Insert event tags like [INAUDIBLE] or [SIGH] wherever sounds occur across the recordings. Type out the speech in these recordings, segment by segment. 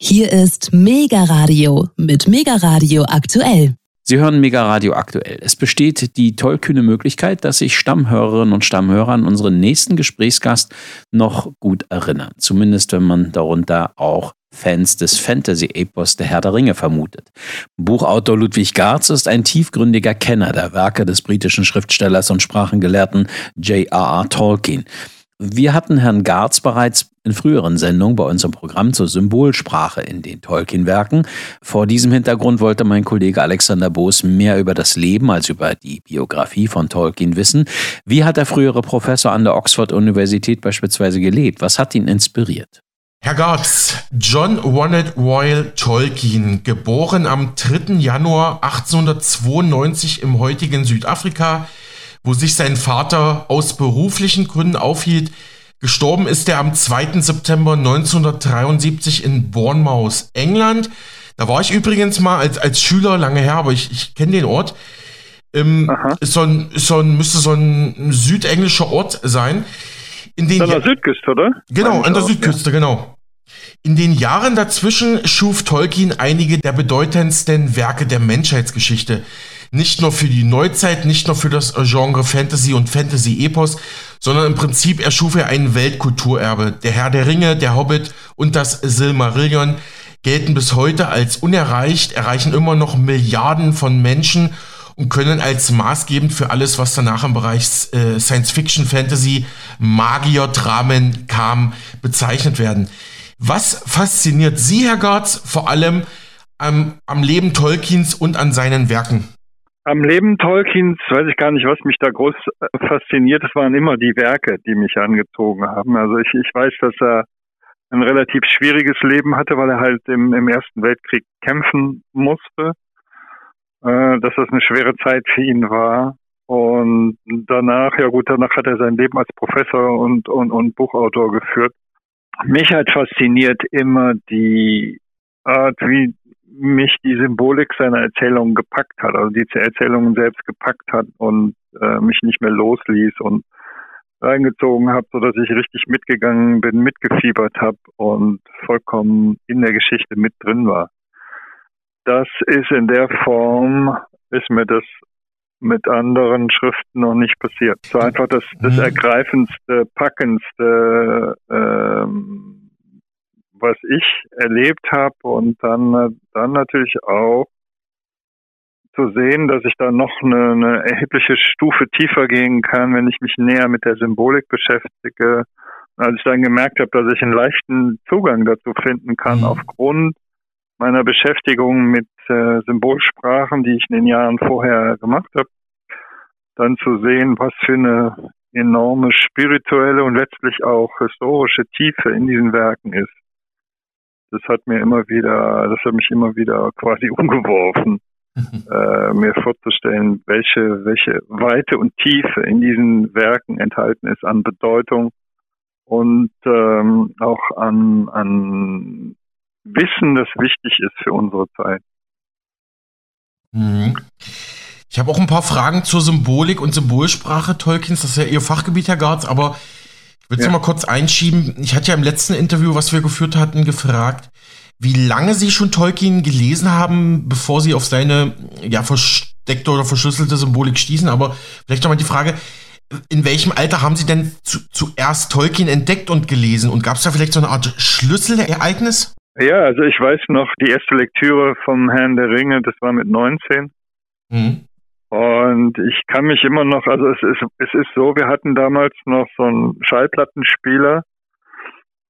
Hier ist Mega Radio mit Mega Radio aktuell. Sie hören Mega Radio aktuell. Es besteht die tollkühne Möglichkeit, dass sich Stammhörerinnen und Stammhörer an unseren nächsten Gesprächsgast noch gut erinnern. Zumindest wenn man darunter auch Fans des Fantasy-Epos Der Herr der Ringe vermutet. Buchautor Ludwig Garz ist ein tiefgründiger Kenner der Werke des britischen Schriftstellers und Sprachengelehrten J.R.R. Tolkien. Wir hatten Herrn Garz bereits in früheren Sendungen bei unserem Programm zur Symbolsprache in den Tolkien-Werken. Vor diesem Hintergrund wollte mein Kollege Alexander Boos mehr über das Leben als über die Biografie von Tolkien wissen. Wie hat der frühere Professor an der Oxford-Universität beispielsweise gelebt? Was hat ihn inspiriert? Herr Gartz, John Ronald Royal Tolkien, geboren am 3. Januar 1892 im heutigen Südafrika, wo sich sein Vater aus beruflichen Gründen aufhielt. Gestorben ist er am 2. September 1973 in Bournemouth, England. Da war ich übrigens mal als, als Schüler lange her, aber ich, ich kenne den Ort. Ähm, ist so ein, ist so ein, müsste so ein südenglischer Ort sein. In den an der Südküste, oder? Genau, an der Südküste, ja. genau. In den Jahren dazwischen schuf Tolkien einige der bedeutendsten Werke der Menschheitsgeschichte nicht nur für die Neuzeit, nicht nur für das Genre Fantasy und Fantasy-Epos, sondern im Prinzip erschuf er ein Weltkulturerbe. Der Herr der Ringe, der Hobbit und das Silmarillion gelten bis heute als unerreicht, erreichen immer noch Milliarden von Menschen und können als maßgebend für alles, was danach im Bereich äh, Science Fiction, Fantasy, Magier, Dramen kam, bezeichnet werden. Was fasziniert Sie, Herr Gartz, vor allem am, am Leben Tolkiens und an seinen Werken? Am Leben Tolkiens weiß ich gar nicht, was mich da groß äh, fasziniert. Es waren immer die Werke, die mich angezogen haben. Also ich, ich weiß, dass er ein relativ schwieriges Leben hatte, weil er halt im, im Ersten Weltkrieg kämpfen musste. Äh, dass das eine schwere Zeit für ihn war. Und danach, ja gut, danach hat er sein Leben als Professor und, und, und Buchautor geführt. Mich hat fasziniert immer die Art, wie mich die Symbolik seiner Erzählungen gepackt hat, also die Erzählungen selbst gepackt hat und äh, mich nicht mehr losließ und reingezogen habe, so dass ich richtig mitgegangen bin, mitgefiebert habe und vollkommen in der Geschichte mit drin war. Das ist in der Form, ist mir das mit anderen Schriften noch nicht passiert. So einfach das, das mhm. ergreifendste, packendste ähm, was ich erlebt habe und dann, dann natürlich auch zu sehen, dass ich da noch eine, eine erhebliche Stufe tiefer gehen kann, wenn ich mich näher mit der Symbolik beschäftige. Als ich dann gemerkt habe, dass ich einen leichten Zugang dazu finden kann, mhm. aufgrund meiner Beschäftigung mit äh, Symbolsprachen, die ich in den Jahren vorher gemacht habe, dann zu sehen, was für eine enorme spirituelle und letztlich auch historische Tiefe in diesen Werken ist das hat mir immer wieder, das hat mich immer wieder quasi [LAUGHS] umgeworfen, äh, mir vorzustellen, welche, welche Weite und Tiefe in diesen Werken enthalten ist an Bedeutung und ähm, auch an, an Wissen, das wichtig ist für unsere Zeit. Mhm. Ich habe auch ein paar Fragen zur Symbolik und Symbolsprache Tolkiens. Das ist ja Ihr Fachgebiet, Herr Garz, aber Willst ja. du mal kurz einschieben? Ich hatte ja im letzten Interview, was wir geführt hatten, gefragt, wie lange Sie schon Tolkien gelesen haben, bevor Sie auf seine ja versteckte oder verschlüsselte Symbolik stießen. Aber vielleicht nochmal die Frage, in welchem Alter haben Sie denn zu, zuerst Tolkien entdeckt und gelesen? Und gab es da vielleicht so eine Art Schlüsselereignis? Ja, also ich weiß noch, die erste Lektüre vom Herrn der Ringe, das war mit 19. Mhm. Und ich kann mich immer noch, also es ist, es ist so, wir hatten damals noch so einen Schallplattenspieler,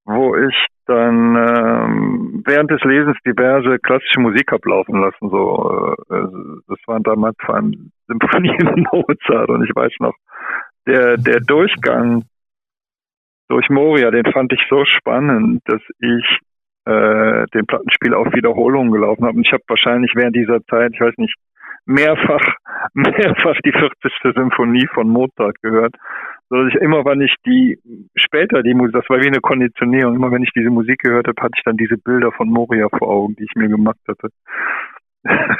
wo ich dann ähm, während des Lesens diverse klassische Musik ablaufen lassen. So, äh, das waren damals vor allem Symphonien [LAUGHS] Mozart und ich weiß noch, der der Durchgang durch Moria, den fand ich so spannend, dass ich äh, den Plattenspiel auf Wiederholung gelaufen habe. Und ich habe wahrscheinlich während dieser Zeit, ich weiß nicht, mehrfach, [LAUGHS] mehrfach die 40. Symphonie von Mozart gehört. So dass ich immer, wenn ich die, später die Musik, das war wie eine Konditionierung, immer wenn ich diese Musik gehört habe, hatte ich dann diese Bilder von Moria vor Augen, die ich mir gemacht hatte. [LAUGHS]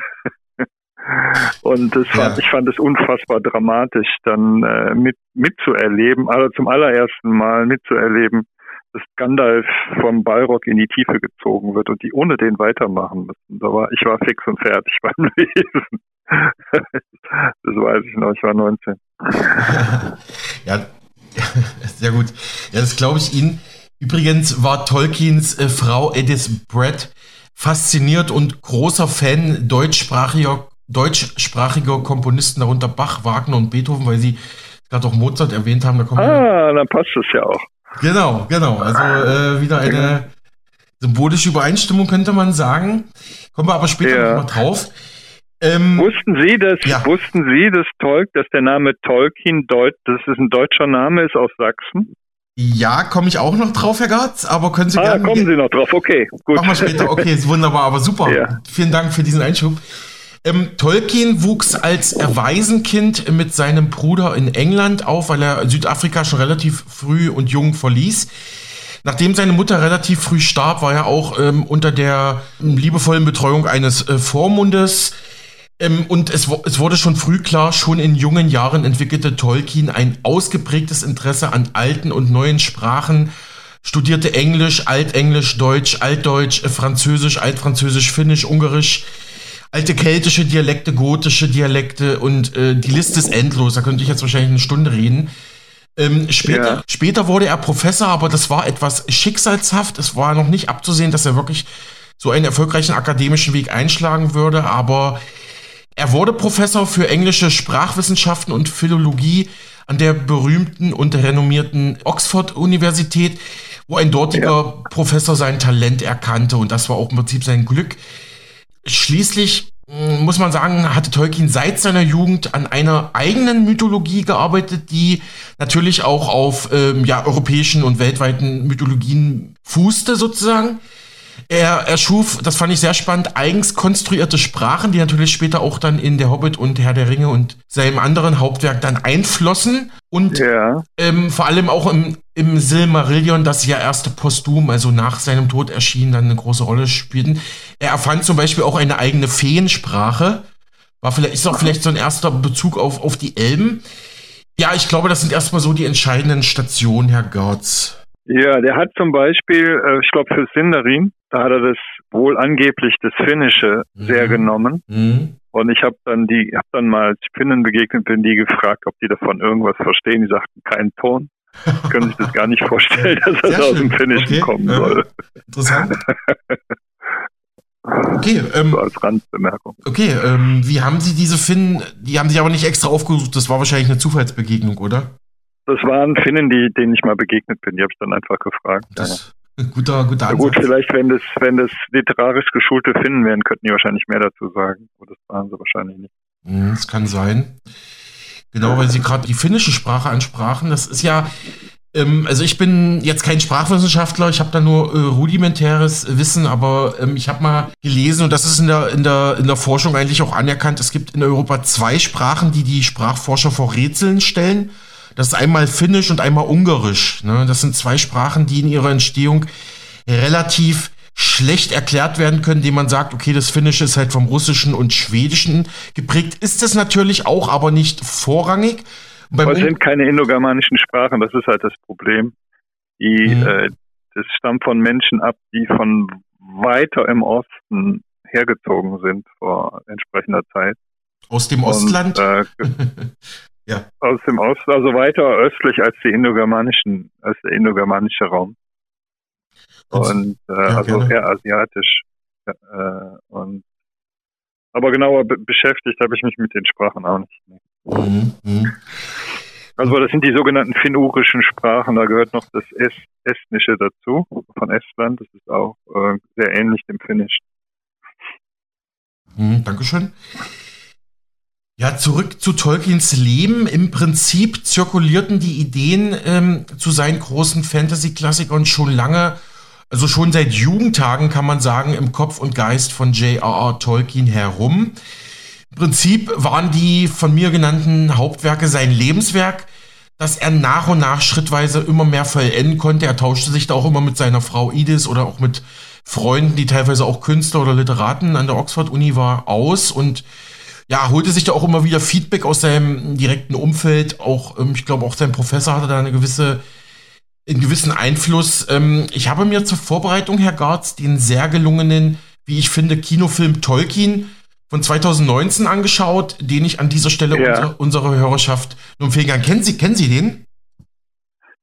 Und das fand, ja. ich fand es unfassbar dramatisch, dann äh, mit, mitzuerleben, also zum allerersten Mal mitzuerleben, dass Gandalf vom Balrog in die Tiefe gezogen wird und die ohne den weitermachen müssen. Da war, ich war fix und fertig [LAUGHS] beim Lesen. [LAUGHS] das weiß ich noch, ich war 19. [LAUGHS] ja, [LAUGHS] sehr gut. Ja, das glaube ich Ihnen. Übrigens war Tolkiens äh, Frau Edith Brett fasziniert und großer Fan deutschsprachiger, deutschsprachiger Komponisten, darunter Bach, Wagner und Beethoven, weil sie gerade auch Mozart erwähnt haben. Da ah, dann passt es ja auch. Genau, genau. Also äh, wieder eine symbolische Übereinstimmung könnte man sagen. Kommen wir aber später ja. nochmal drauf. Ähm, wussten Sie, dass ja. wussten Sie, dass Tolk, dass der Name Tolkien Deut, dass es ein deutscher Name ist aus Sachsen? Ja, komme ich auch noch drauf, Herr Gartz, aber können Sie ah, gerne. kommen Sie noch drauf, okay, gut. Machen wir später, okay, ist wunderbar, aber super. Ja. Vielen Dank für diesen Einschub. Ähm, Tolkien wuchs als Waisenkind mit seinem Bruder in England auf, weil er Südafrika schon relativ früh und jung verließ. Nachdem seine Mutter relativ früh starb, war er auch ähm, unter der liebevollen Betreuung eines äh, Vormundes. Ähm, und es, es, wurde schon früh klar, schon in jungen Jahren entwickelte Tolkien ein ausgeprägtes Interesse an alten und neuen Sprachen, studierte Englisch, Altenglisch, Deutsch, Altdeutsch, äh, Französisch, Altfranzösisch, Finnisch, Ungarisch, alte keltische Dialekte, gotische Dialekte und äh, die Liste ist endlos. Da könnte ich jetzt wahrscheinlich eine Stunde reden. Ähm, später, ja. später wurde er Professor, aber das war etwas schicksalshaft. Es war noch nicht abzusehen, dass er wirklich so einen erfolgreichen akademischen Weg einschlagen würde, aber er wurde Professor für englische Sprachwissenschaften und Philologie an der berühmten und renommierten Oxford-Universität, wo ein dortiger ja. Professor sein Talent erkannte und das war auch im Prinzip sein Glück. Schließlich hm, muss man sagen, hatte Tolkien seit seiner Jugend an einer eigenen Mythologie gearbeitet, die natürlich auch auf ähm, ja, europäischen und weltweiten Mythologien fußte sozusagen. Er erschuf, das fand ich sehr spannend, eigens konstruierte Sprachen, die natürlich später auch dann in Der Hobbit und Herr der Ringe und seinem anderen Hauptwerk dann einflossen. Und ja. ähm, vor allem auch im, im Silmarillion, das ja erste Postum, also nach seinem Tod erschien, dann eine große Rolle spielten. Er erfand zum Beispiel auch eine eigene Feensprache. War vielleicht, ist auch vielleicht so ein erster Bezug auf, auf die Elben. Ja, ich glaube, das sind erstmal so die entscheidenden Stationen, Herr Gautz. Ja, der hat zum Beispiel, äh, ich glaube für Sindarin, da hat er das wohl angeblich das Finnische mhm. sehr genommen. Mhm. Und ich habe dann die, habe dann mal Finnen begegnet bin, die gefragt, ob die davon irgendwas verstehen. Die sagten keinen Ton. [LAUGHS] können sich das gar nicht vorstellen, dass das aus dem Finnischen okay. kommen soll. Interessant. [LAUGHS] Okay, ähm, so als Randbemerkung. Okay, ähm, wie haben Sie diese Finnen, die haben sich aber nicht extra aufgesucht, das war wahrscheinlich eine Zufallsbegegnung, oder? Das waren Finnen, die, denen ich mal begegnet bin, die habe ich dann einfach gefragt. Das, ja. Guter, guter Ansatz. Ja, gut, vielleicht, wenn das, wenn das literarisch geschulte Finnen wären, könnten die wahrscheinlich mehr dazu sagen. Aber das waren sie wahrscheinlich nicht. Hm, das kann sein. Genau, weil Sie gerade die finnische Sprache ansprachen. Das ist ja, ähm, also ich bin jetzt kein Sprachwissenschaftler, ich habe da nur äh, rudimentäres Wissen, aber ähm, ich habe mal gelesen und das ist in der, in, der, in der Forschung eigentlich auch anerkannt. Es gibt in Europa zwei Sprachen, die die Sprachforscher vor Rätseln stellen. Das ist einmal Finnisch und einmal Ungarisch. Ne? Das sind zwei Sprachen, die in ihrer Entstehung relativ schlecht erklärt werden können, indem man sagt, okay, das Finnische ist halt vom Russischen und Schwedischen geprägt. Ist es natürlich auch, aber nicht vorrangig. Beim es sind keine indogermanischen Sprachen, das ist halt das Problem. Die, mhm. äh, das stammt von Menschen ab, die von weiter im Osten hergezogen sind vor entsprechender Zeit. Aus dem Ostland? Und, äh, [LAUGHS] [LAUGHS] Ja. Aus dem Osten, also weiter östlich als die indogermanischen, als der indogermanische Raum. Und äh, ja, also gerne. eher asiatisch. Äh, und aber genauer be beschäftigt habe ich mich mit den Sprachen auch nicht. Mhm, mh. Also das sind die sogenannten finnurischen Sprachen, da gehört noch das Est Estnische dazu, von Estland. Das ist auch äh, sehr ähnlich dem Finnischen. Mhm, Dankeschön. Ja, zurück zu Tolkiens Leben. Im Prinzip zirkulierten die Ideen ähm, zu seinen großen Fantasy-Klassikern schon lange, also schon seit Jugendtagen kann man sagen, im Kopf und Geist von J.R.R. Tolkien herum. Im Prinzip waren die von mir genannten Hauptwerke sein Lebenswerk, das er nach und nach schrittweise immer mehr vollenden konnte. Er tauschte sich da auch immer mit seiner Frau Edith oder auch mit Freunden, die teilweise auch Künstler oder Literaten an der Oxford-Uni war, aus und ja, holte sich da auch immer wieder Feedback aus seinem direkten Umfeld. Auch, ähm, ich glaube, auch sein Professor hatte da eine gewisse einen gewissen Einfluss. Ähm, ich habe mir zur Vorbereitung, Herr Garz, den sehr gelungenen, wie ich finde, Kinofilm Tolkien von 2019 angeschaut, den ich an dieser Stelle ja. unsere, unserer Hörerschaft nur empfehlen kann. Kennen Sie, kennen Sie den?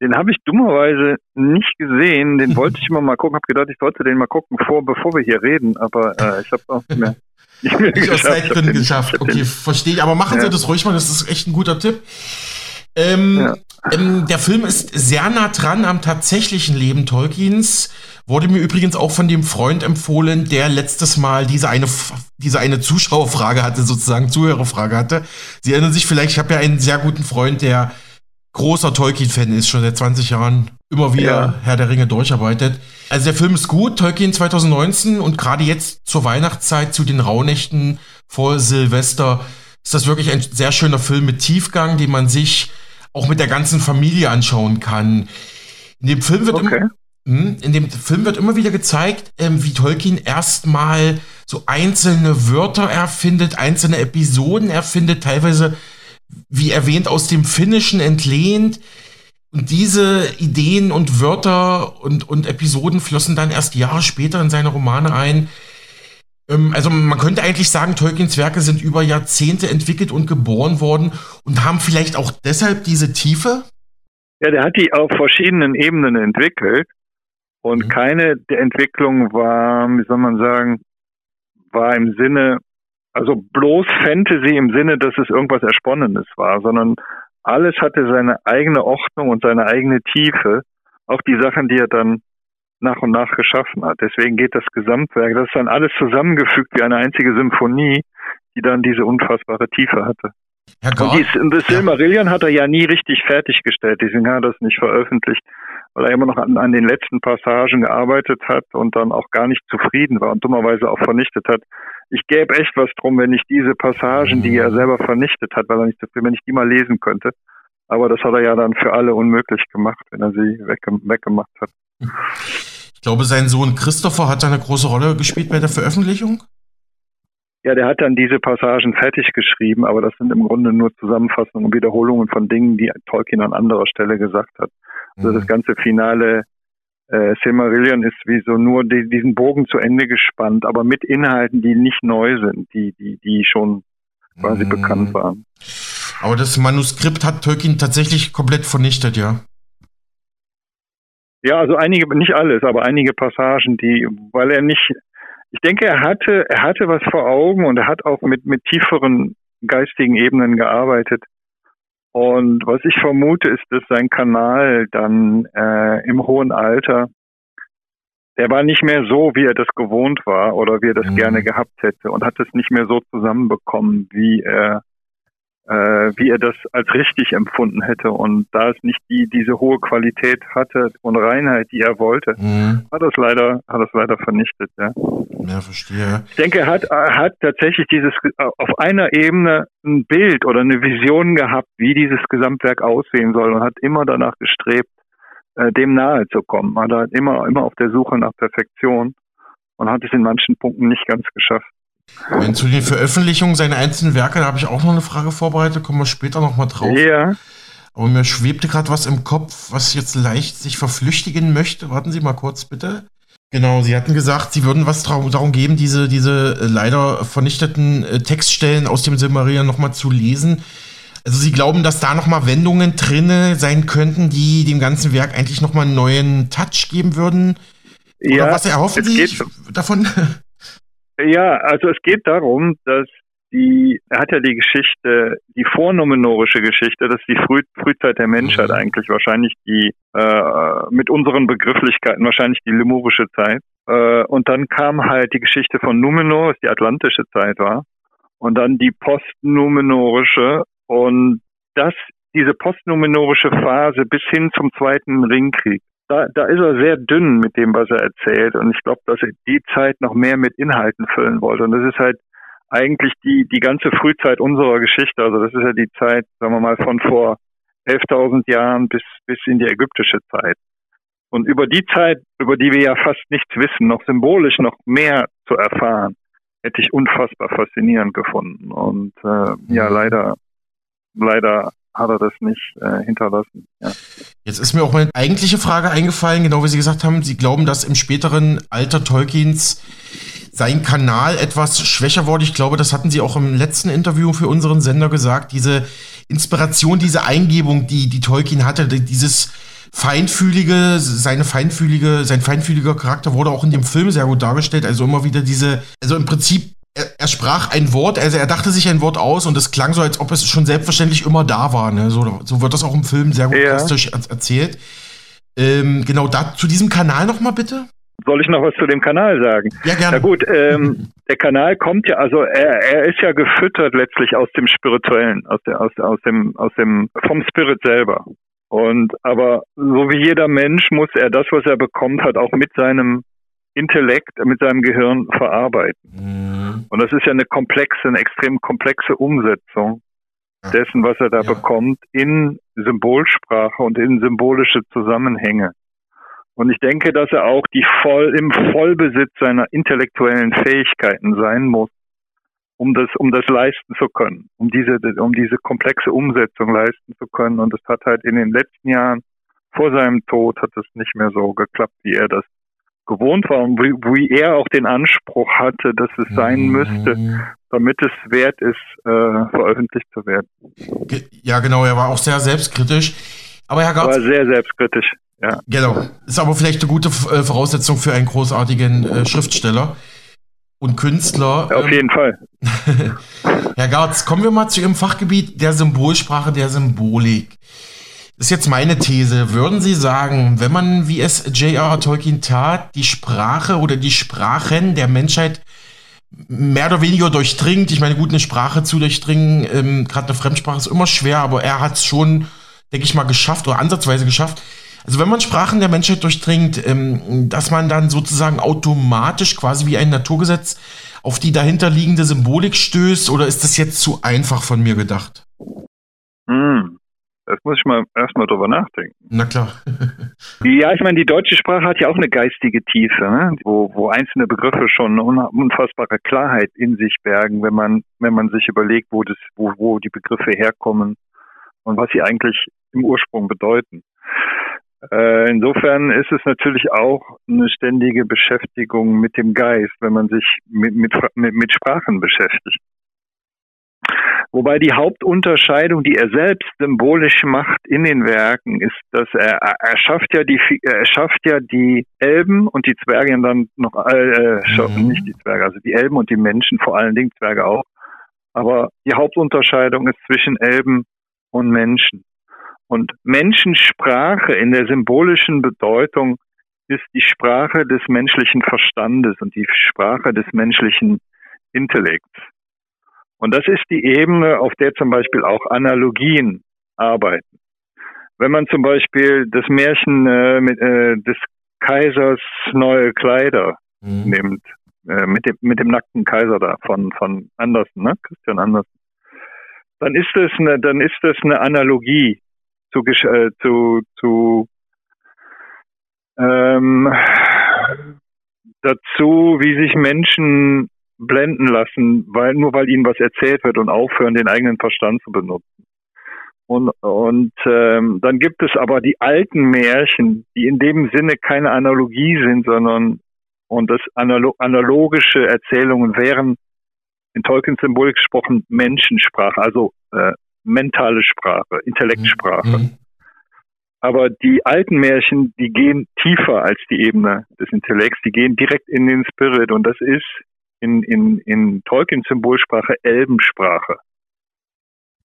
Den habe ich dummerweise nicht gesehen. Den [LAUGHS] wollte ich immer mal gucken. Habe gedacht, ich sollte den mal gucken, vor, bevor wir hier reden. Aber äh, ich habe auch nicht mehr. Nicht, mehr nicht geschafft. aus Zeitgründen geschafft. Okay, verstehe ich. Aber machen ja. Sie das ruhig mal. Das ist echt ein guter Tipp. Ähm, ja. ähm, der Film ist sehr nah dran am tatsächlichen Leben Tolkiens. Wurde mir übrigens auch von dem Freund empfohlen, der letztes Mal diese eine, diese eine Zuschauerfrage hatte, sozusagen Zuhörerfrage hatte. Sie erinnern sich vielleicht, ich habe ja einen sehr guten Freund, der großer Tolkien-Fan ist, schon seit 20 Jahren immer wieder ja. Herr der Ringe durcharbeitet. Also der Film ist gut, Tolkien 2019 und gerade jetzt zur Weihnachtszeit, zu den Rauhnächten vor Silvester, ist das wirklich ein sehr schöner Film mit Tiefgang, den man sich auch mit der ganzen Familie anschauen kann. In dem Film wird, okay. im, hm, in dem Film wird immer wieder gezeigt, ähm, wie Tolkien erstmal so einzelne Wörter erfindet, einzelne Episoden erfindet, teilweise wie erwähnt, aus dem Finnischen entlehnt. Und diese Ideen und Wörter und, und Episoden flossen dann erst Jahre später in seine Romane ein. Ähm, also man könnte eigentlich sagen, Tolkiens Werke sind über Jahrzehnte entwickelt und geboren worden und haben vielleicht auch deshalb diese Tiefe? Ja, der hat die auf verschiedenen Ebenen entwickelt. Und mhm. keine der Entwicklungen war, wie soll man sagen, war im Sinne also bloß Fantasy im Sinne, dass es irgendwas Ersponnenes war, sondern alles hatte seine eigene Ordnung und seine eigene Tiefe. Auch die Sachen, die er dann nach und nach geschaffen hat. Deswegen geht das Gesamtwerk, das ist dann alles zusammengefügt wie eine einzige Symphonie, die dann diese unfassbare Tiefe hatte. Herr und dies, das Silmarillion hat er ja nie richtig fertiggestellt, deswegen hat er das nicht veröffentlicht, weil er immer noch an, an, den letzten Passagen gearbeitet hat und dann auch gar nicht zufrieden war und dummerweise auch vernichtet hat ich gäbe echt was drum, wenn ich diese Passagen, die er mhm. selber vernichtet hat, weil er nicht so viel, wenn ich die mal lesen könnte. Aber das hat er ja dann für alle unmöglich gemacht, wenn er sie wegge weggemacht hat. Ich glaube, sein Sohn Christopher hat da eine große Rolle gespielt bei der Veröffentlichung. Ja, der hat dann diese Passagen fertig geschrieben, aber das sind im Grunde nur Zusammenfassungen und Wiederholungen von Dingen, die Tolkien an anderer Stelle gesagt hat. Also mhm. das ganze finale äh, Silmarillion ist wie so nur die, diesen Bogen zu Ende gespannt, aber mit Inhalten, die nicht neu sind, die, die, die schon quasi mm. bekannt waren. Aber das Manuskript hat Tolkien tatsächlich komplett vernichtet, ja? Ja, also einige, nicht alles, aber einige Passagen, die, weil er nicht, ich denke, er hatte, er hatte was vor Augen und er hat auch mit, mit tieferen geistigen Ebenen gearbeitet, und was ich vermute, ist, dass sein Kanal dann äh, im hohen Alter, der war nicht mehr so, wie er das gewohnt war oder wie er das mhm. gerne gehabt hätte und hat es nicht mehr so zusammenbekommen, wie er äh, wie er das als richtig empfunden hätte. Und da es nicht die, diese hohe Qualität hatte und Reinheit, die er wollte, mhm. hat das leider, hat das leider vernichtet, ja. Ja, verstehe. Ich denke, er hat, er hat tatsächlich dieses, auf einer Ebene ein Bild oder eine Vision gehabt, wie dieses Gesamtwerk aussehen soll und hat immer danach gestrebt, äh, dem nahe zu kommen. Er hat immer, immer auf der Suche nach Perfektion und hat es in manchen Punkten nicht ganz geschafft. Wenn zu den Veröffentlichungen seiner einzelnen Werke, da habe ich auch noch eine Frage vorbereitet, kommen wir später nochmal drauf. Ja. Aber mir schwebte gerade was im Kopf, was jetzt leicht sich verflüchtigen möchte. Warten Sie mal kurz, bitte. Genau, Sie hatten gesagt, Sie würden was darum geben, diese, diese äh, leider vernichteten äh, Textstellen aus dem Silmarillion nochmal zu lesen. Also Sie glauben, dass da nochmal Wendungen drin sein könnten, die dem ganzen Werk eigentlich nochmal einen neuen Touch geben würden? Oder ja, was erhoffen Sie davon? [LAUGHS] Ja, also es geht darum, dass die, er hat ja die Geschichte, die vornomenorische Geschichte, das ist die Früh, Frühzeit der Menschheit mhm. eigentlich, wahrscheinlich die, äh, mit unseren Begrifflichkeiten, wahrscheinlich die lemurische Zeit. Äh, und dann kam halt die Geschichte von Numenor, was die atlantische Zeit war. Und dann die postnumenorische und das, diese postnumenorische Phase bis hin zum Zweiten Ringkrieg da, da ist er sehr dünn mit dem, was er erzählt. Und ich glaube, dass er die Zeit noch mehr mit Inhalten füllen wollte. Und das ist halt eigentlich die, die ganze Frühzeit unserer Geschichte. Also das ist ja die Zeit, sagen wir mal, von vor 11.000 Jahren bis, bis in die ägyptische Zeit. Und über die Zeit, über die wir ja fast nichts wissen, noch symbolisch noch mehr zu erfahren, hätte ich unfassbar faszinierend gefunden. Und äh, ja, mhm. leider, leider hat er das nicht äh, hinterlassen. Ja. Jetzt ist mir auch meine eigentliche Frage eingefallen, genau wie Sie gesagt haben, Sie glauben, dass im späteren Alter Tolkiens sein Kanal etwas schwächer wurde. Ich glaube, das hatten Sie auch im letzten Interview für unseren Sender gesagt. Diese Inspiration, diese Eingebung, die, die Tolkien hatte, dieses feinfühlige, seine feinfühlige, sein feinfühliger Charakter wurde auch in dem Film sehr gut dargestellt. Also immer wieder diese, also im Prinzip er, er, sprach ein Wort, also er dachte sich ein Wort aus und es klang so, als ob es schon selbstverständlich immer da war. Ne? So, so wird das auch im Film sehr gut ja. erzählt. Ähm, genau, da zu diesem Kanal nochmal bitte. Soll ich noch was zu dem Kanal sagen? Ja, gerne. Na gut, ähm, der Kanal kommt ja, also er, er ist ja gefüttert letztlich aus dem Spirituellen, aus, der, aus, aus dem, aus dem, vom Spirit selber. Und aber so wie jeder Mensch muss er das, was er bekommt hat, auch mit seinem Intellekt, mit seinem Gehirn verarbeiten. Mhm. Und das ist ja eine komplexe, eine extrem komplexe Umsetzung dessen, was er da ja. bekommt, in Symbolsprache und in symbolische Zusammenhänge. Und ich denke, dass er auch die voll, im Vollbesitz seiner intellektuellen Fähigkeiten sein muss, um das, um das leisten zu können, um diese, um diese komplexe Umsetzung leisten zu können. Und es hat halt in den letzten Jahren vor seinem Tod hat es nicht mehr so geklappt, wie er das gewohnt war und wie, wie er auch den Anspruch hatte, dass es sein mhm. müsste, damit es wert ist, äh, veröffentlicht zu werden. Ja, genau, er war auch sehr selbstkritisch. Aber Herr Gartz, war sehr selbstkritisch, ja. Genau. Ist aber vielleicht eine gute äh, Voraussetzung für einen großartigen äh, Schriftsteller und Künstler. Auf jeden ähm, Fall. [LAUGHS] Herr Gartz, kommen wir mal zu Ihrem Fachgebiet der Symbolsprache, der Symbolik. Das ist jetzt meine These. Würden Sie sagen, wenn man, wie es J.R.R. Tolkien tat, die Sprache oder die Sprachen der Menschheit mehr oder weniger durchdringt, ich meine, gut, eine Sprache zu durchdringen, ähm, gerade eine Fremdsprache ist immer schwer, aber er hat es schon, denke ich mal, geschafft oder ansatzweise geschafft. Also wenn man Sprachen der Menschheit durchdringt, ähm, dass man dann sozusagen automatisch quasi wie ein Naturgesetz auf die dahinterliegende Symbolik stößt, oder ist das jetzt zu einfach von mir gedacht? Hm. Das muss ich mal erstmal drüber nachdenken. Na klar. [LAUGHS] ja, ich meine, die deutsche Sprache hat ja auch eine geistige Tiefe, ne? wo, wo einzelne Begriffe schon eine unfassbare Klarheit in sich bergen, wenn man, wenn man sich überlegt, wo, das, wo, wo die Begriffe herkommen und was sie eigentlich im Ursprung bedeuten. Äh, insofern ist es natürlich auch eine ständige Beschäftigung mit dem Geist, wenn man sich mit, mit, mit Sprachen beschäftigt. Wobei die Hauptunterscheidung, die er selbst symbolisch macht in den Werken, ist, dass er, er schafft ja die, er schafft ja die Elben und die Zwerge dann noch, äh, mhm. nicht die Zwerge, also die Elben und die Menschen, vor allen Dingen Zwerge auch. Aber die Hauptunterscheidung ist zwischen Elben und Menschen. Und Menschensprache in der symbolischen Bedeutung ist die Sprache des menschlichen Verstandes und die Sprache des menschlichen Intellekts. Und das ist die Ebene, auf der zum Beispiel auch Analogien arbeiten. Wenn man zum Beispiel das Märchen äh, mit, äh, des Kaisers neue Kleider mhm. nimmt, äh, mit, dem, mit dem nackten Kaiser da von, von Andersen, ne? Christian Andersen, dann ist das eine, dann ist das eine Analogie zu, äh, zu, zu ähm, dazu, wie sich Menschen blenden lassen, weil nur weil ihnen was erzählt wird und aufhören, den eigenen Verstand zu benutzen. Und, und ähm, dann gibt es aber die alten Märchen, die in dem Sinne keine Analogie sind, sondern und das analo analogische Erzählungen wären in Tolkiens Symbolik gesprochen Menschensprache, also äh, mentale Sprache, Intellektsprache. Mhm. Aber die alten Märchen, die gehen tiefer als die Ebene des Intellekts, die gehen direkt in den Spirit und das ist in, in, in Tolkiens Symbolsprache Elbensprache.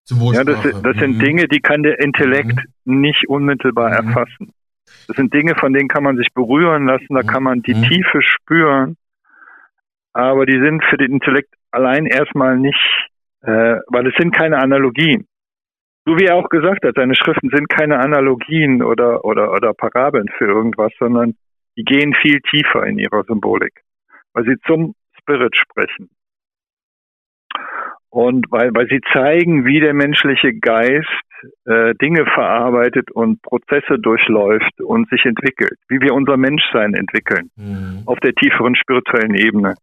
Ja, das, das sind mhm. Dinge, die kann der Intellekt mhm. nicht unmittelbar mhm. erfassen. Das sind Dinge, von denen kann man sich berühren lassen, da kann man die mhm. Tiefe spüren, aber die sind für den Intellekt allein erstmal nicht, äh, weil es sind keine Analogien. So wie er auch gesagt hat, seine Schriften sind keine Analogien oder, oder, oder Parabeln für irgendwas, sondern die gehen viel tiefer in ihrer Symbolik, weil sie zum Spirit sprechen. Und weil, weil sie zeigen, wie der menschliche Geist äh, Dinge verarbeitet und Prozesse durchläuft und sich entwickelt, wie wir unser Menschsein entwickeln, mhm. auf der tieferen spirituellen Ebene.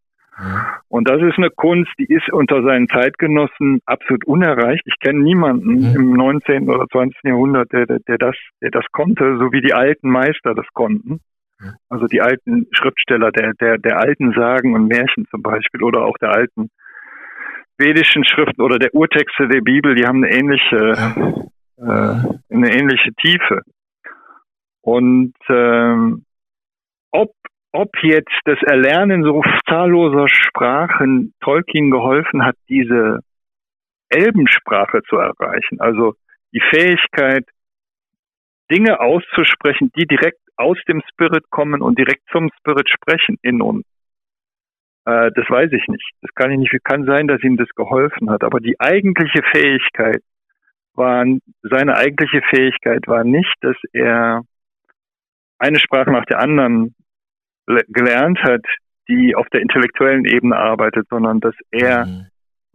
Und das ist eine Kunst, die ist unter seinen Zeitgenossen absolut unerreicht. Ich kenne niemanden Mhm. im 19. oder 20. Jahrhundert, der, der, der, das, der das konnte, so wie die alten Meister das konnten. Mhm. Also die alten Schriftsteller der, der, der alten Sagen und Märchen zum Beispiel oder auch der alten vedischen Schriften oder der Urtexte der Bibel, die haben eine ähnliche, äh, eine ähnliche Tiefe. Und ähm, ob, ob jetzt das Erlernen so zahlloser Sprachen Tolkien geholfen hat, diese Elbensprache zu erreichen, also die Fähigkeit, Dinge auszusprechen, die direkt aus dem Spirit kommen und direkt zum Spirit sprechen in uns. Äh, das weiß ich nicht. Das kann ich nicht. Kann sein, dass ihm das geholfen hat. Aber die eigentliche Fähigkeit war, seine eigentliche Fähigkeit war nicht, dass er eine Sprache nach der anderen le- gelernt hat, die auf der intellektuellen Ebene arbeitet, sondern dass er Mhm.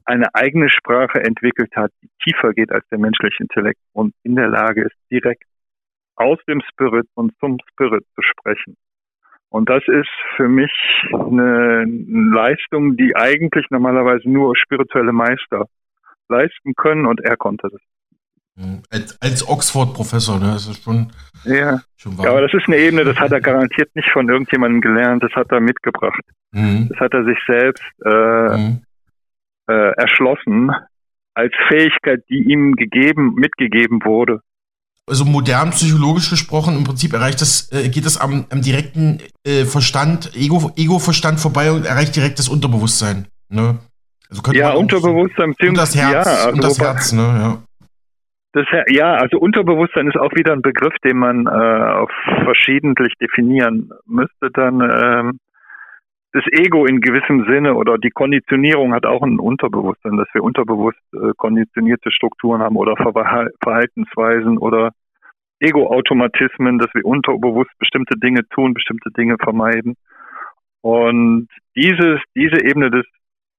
eine eigene Sprache entwickelt hat, die tiefer geht als der menschliche Intellekt und in der Lage ist, direkt aus dem Spirit und zum Spirit zu sprechen. Und das ist für mich eine Leistung, die eigentlich normalerweise nur spirituelle Meister leisten können und er konnte das. Mhm. Als, als Oxford-Professor, ne? Das ist schon, Ja. schon ja, aber das ist eine Ebene, das hat er garantiert nicht von irgendjemandem gelernt, das hat er mitgebracht. Mhm. Das hat er sich selbst äh, Mhm. äh, erschlossen als Fähigkeit, die ihm gegeben, mitgegeben wurde. Also modern psychologisch gesprochen, im Prinzip erreicht das, äh, geht es am, am direkten äh, Verstand, Ego, Ego-Verstand vorbei und erreicht direkt das Unterbewusstsein. Ne? Also könnte Ja, Unterbewusstsein Und das beziehungsweise Herz. ja, also und das Herz, ne? Ja. Das, ja, also Unterbewusstsein ist auch wieder ein Begriff, den man äh, auf verschiedentlich definieren müsste. Dann ähm, das Ego in gewissem Sinne oder die Konditionierung hat auch ein Unterbewusstsein, dass wir unterbewusst äh, konditionierte Strukturen haben oder Verhal Verhaltensweisen oder Ego-Automatismen, dass wir unterbewusst bestimmte Dinge tun, bestimmte Dinge vermeiden. Und dieses, diese Ebene des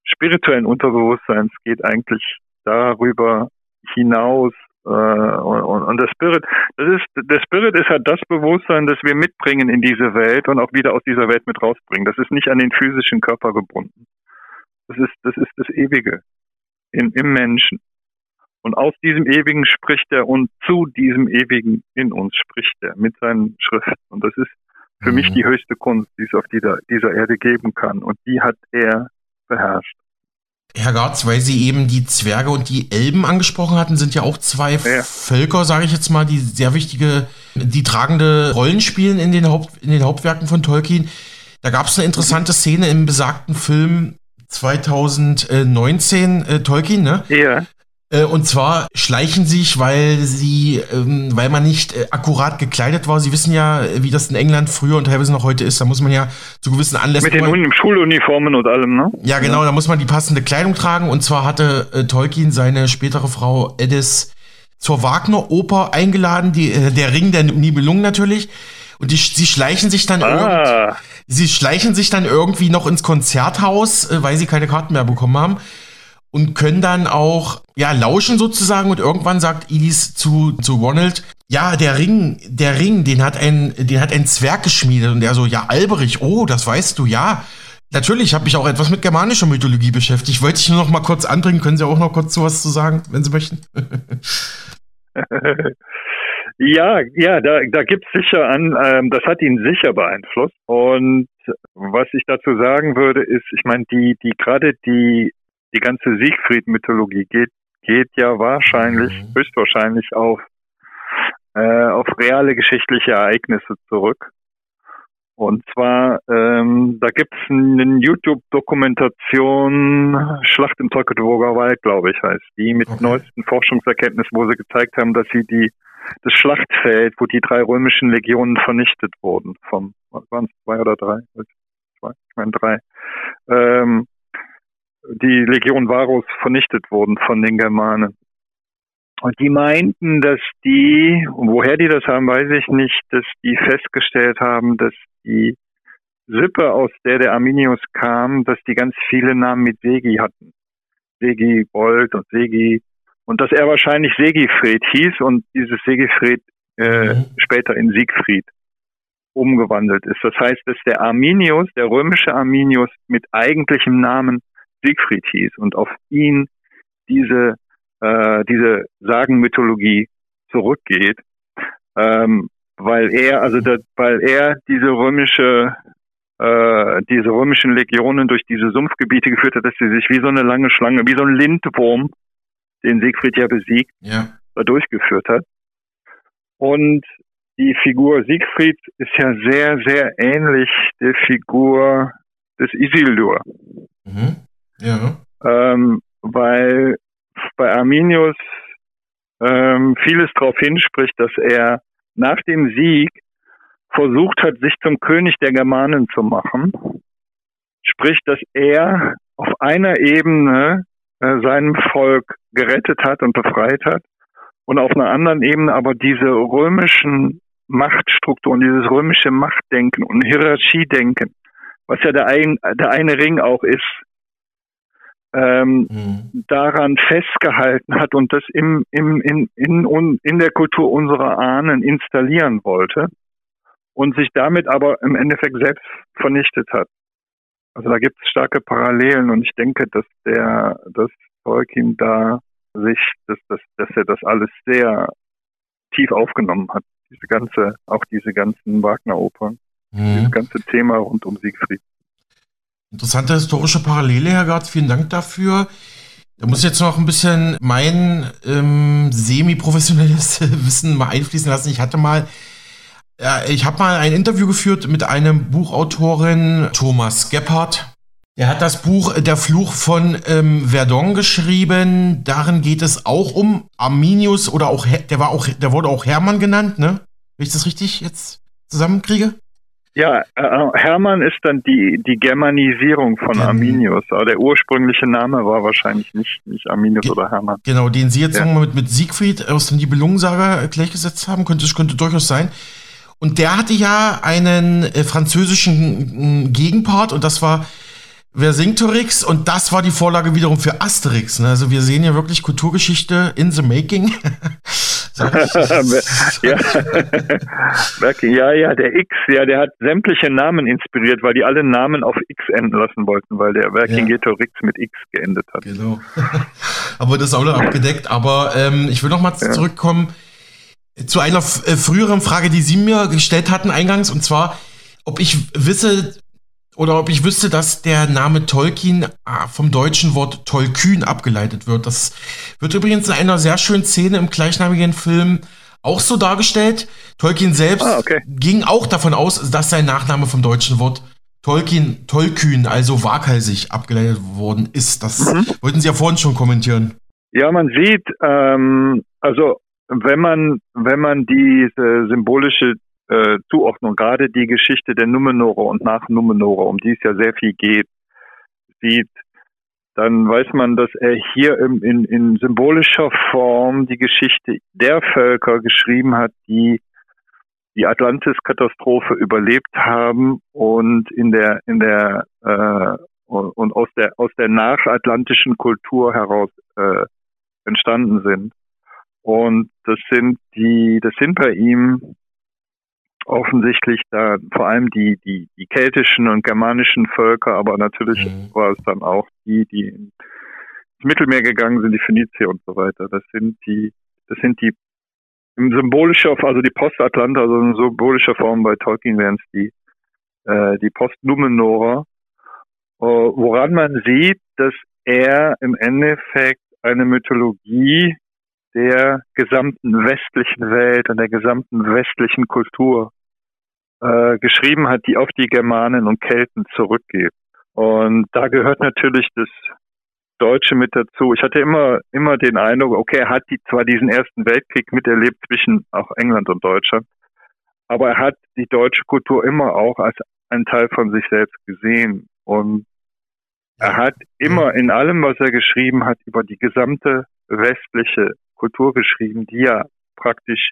spirituellen Unterbewusstseins geht eigentlich darüber hinaus, äh, und, und der Spirit, das ist, der Spirit ist halt das Bewusstsein, das wir mitbringen in diese Welt und auch wieder aus dieser Welt mit rausbringen. Das ist nicht an den physischen Körper gebunden. Das ist, das ist das Ewige in, im Menschen. Und aus diesem Ewigen spricht er und zu diesem Ewigen in uns spricht er mit seinen Schriften. Und das ist für Mhm. mich die höchste Kunst, die es auf dieser, dieser Erde geben kann. Und die hat er beherrscht. Herr Garz, weil Sie eben die Zwerge und die Elben angesprochen hatten, sind ja auch zwei Ja. Völker, sage ich jetzt mal, die sehr wichtige, die tragende Rollen spielen in den, Haupt, in den Hauptwerken von Tolkien. Da gab es eine interessante Szene im besagten Film 2019, äh, Tolkien, ne? Ja, und zwar schleichen sich, weil sie, ähm, weil man nicht äh, akkurat gekleidet war. Sie wissen ja, äh, wie das in England früher und teilweise noch heute ist. Da muss man ja zu gewissen Anlässen. mit den Uni Schuluniformen und allem, ne? ja, genau, da muss man die passende Kleidung tragen. Und zwar hatte äh, Tolkien seine spätere Frau Edis zur Wagner-Oper eingeladen, die, äh, der Ring der Nibelungen natürlich. Und die, sie schleichen sich dann irgend, Ah, sie schleichen sich dann irgendwie noch ins Konzerthaus, äh, weil sie keine Karten mehr bekommen haben. Und können dann auch, ja, lauschen sozusagen. Und irgendwann sagt Idis zu, zu Ronald, ja, der Ring, der Ring, den hat ein, den hat ein Zwerg geschmiedet. Und er so, ja, Alberich, oh, das weißt du, ja. Natürlich, ich habe mich auch etwas mit germanischer Mythologie beschäftigt. Wollte ich nur noch mal kurz anbringen. Können Sie auch noch kurz sowas zu sagen, wenn Sie möchten? [LAUGHS] ja, ja, da, da gibt's sicher an, ähm, das hat ihn sicher beeinflusst. Und was ich dazu sagen würde, ist, ich meine, die, die gerade die, die ganze Siegfried-Mythologie geht, geht ja wahrscheinlich, Mhm. höchstwahrscheinlich auf, äh, auf reale geschichtliche Ereignisse zurück. Und zwar, ähm, da gibt's eine YouTube-Dokumentation Schlacht im Teutoburger Wald, glaube ich, heißt die, mit Okay. neuesten Forschungserkenntnissen, wo sie gezeigt haben, dass sie die das Schlachtfeld, wo die drei römischen Legionen vernichtet wurden, vom waren es zwei oder drei? Zwei, ich meine drei. Ähm, die Legion Varus vernichtet wurden von den Germanen. Und die meinten, dass die, woher die das haben, weiß ich nicht, dass die festgestellt haben, dass die Sippe, aus der der Arminius kam, dass die ganz viele Namen mit Segi hatten. Segi Bold und Segi und dass er wahrscheinlich Segifred hieß und dieses Segifred äh, Mhm. später in Siegfried umgewandelt ist. Das heißt, dass der Arminius, der römische Arminius mit eigentlichem Namen Siegfried hieß und auf ihn diese, äh, diese Sagenmythologie zurückgeht, ähm, weil er, also das, weil er diese römische äh, diese römischen Legionen durch diese Sumpfgebiete geführt hat, dass sie sich wie so eine lange Schlange, wie so ein Lindwurm, den Siegfried ja besiegt, ja. durchgeführt hat. Und die Figur Siegfried ist ja sehr, sehr ähnlich der Figur des Isildur. Mhm. Ja. Ähm, weil bei Arminius ähm, vieles darauf hinspricht, dass er nach dem Sieg versucht hat, sich zum König der Germanen zu machen. Sprich, dass er auf einer Ebene äh, seinem Volk gerettet hat und befreit hat und auf einer anderen Ebene aber diese römischen Machtstrukturen, dieses römische Machtdenken und Hierarchiedenken, was ja der, ein, der eine Ring auch ist, ähm, mhm. daran festgehalten hat und das im, im, in, in, in der Kultur unserer Ahnen installieren wollte und sich damit aber im Endeffekt selbst vernichtet hat. Also da gibt es starke Parallelen und ich denke, dass der, dass Tolkien da sich, dass, dass, dass er das alles sehr tief aufgenommen hat. Diese ganze, auch diese ganzen Wagner-Opern, mhm. dieses ganze Thema rund um Siegfried. Interessante historische Parallele, Herr Gart, vielen Dank dafür. Da muss ich jetzt noch ein bisschen mein ähm, semi-professionelles [LAUGHS] Wissen mal einfließen lassen. Ich hatte mal ja, ich habe mal ein Interview geführt mit einem Buchautorin, Thomas Gebhardt. Er hat das Buch Der Fluch von ähm, Verdun geschrieben. Darin geht es auch um Arminius oder auch der war auch der wurde auch Hermann genannt, ne? Wenn ich das richtig jetzt zusammenkriege? Ja, äh, Hermann ist dann die, die Germanisierung von Arminius, aber der ursprüngliche Name war wahrscheinlich nicht, nicht Arminius oder Hermann. Genau, den Sie jetzt ja. mit, mit Siegfried aus dem Nibelungensaga gleichgesetzt haben, könnte, könnte durchaus sein. Und der hatte ja einen äh, französischen Gegenpart und das war Vercingetorix und das war die Vorlage wiederum für Asterix. Ne? Also wir sehen ja wirklich Kulturgeschichte in the making. [LAUGHS] [LAUGHS] ja. [LAUGHS] ja, ja, der X, ja, der hat sämtliche Namen inspiriert, weil die alle Namen auf X enden lassen wollten, weil der Vercingetorix ja. mit X geendet hat. Genau. [LAUGHS] aber das ist auch noch abgedeckt. Aber ähm, ich will noch mal ja. zurückkommen zu einer äh, früheren Frage, die Sie mir gestellt hatten eingangs, und zwar, ob ich wisse oder ob ich wüsste, dass der Name Tolkien ah, vom deutschen Wort Tollkühn abgeleitet wird. Das wird übrigens in einer sehr schönen Szene im gleichnamigen Film auch so dargestellt. Tolkien selbst ah, okay. ging auch davon aus, dass sein Nachname vom deutschen Wort Tolkien, Tollkühn, also waghalsig abgeleitet worden ist. Das mhm. wollten Sie ja vorhin schon kommentieren. Ja, man sieht, ähm, also wenn man, wenn man diese symbolische äh, Zuordnung, gerade die Geschichte der Numenore und nach Numenore, um die es ja sehr viel geht, sieht, dann weiß man, dass er hier im, in, in symbolischer Form die Geschichte der Völker geschrieben hat, die die Atlantis-Katastrophe überlebt haben und in der in der äh, und aus der aus der nachatlantischen Kultur heraus äh, entstanden sind. Und das sind die, das sind bei ihm offensichtlich da vor allem die, die, die keltischen und germanischen Völker, aber natürlich mhm. war es dann auch die, die ins Mittelmeer gegangen sind, die Phönizier und so weiter. Das sind die, das sind die im symbolischer, also die Postatlanter, also in symbolischer Form bei Tolkien wären es die, äh, die Postnumenorer, äh, woran man sieht, dass er im Endeffekt eine Mythologie der gesamten westlichen Welt und der gesamten westlichen Kultur äh, geschrieben hat, die auf die Germanen und Kelten zurückgeht. Und da gehört natürlich das Deutsche mit dazu. Ich hatte immer, immer den Eindruck, okay, er hat die, zwar diesen Ersten Weltkrieg miterlebt zwischen auch England und Deutschland, aber er hat die deutsche Kultur immer auch als einen Teil von sich selbst gesehen. Und er hat immer in allem, was er geschrieben hat, über die gesamte westliche Kultur geschrieben, die ja praktisch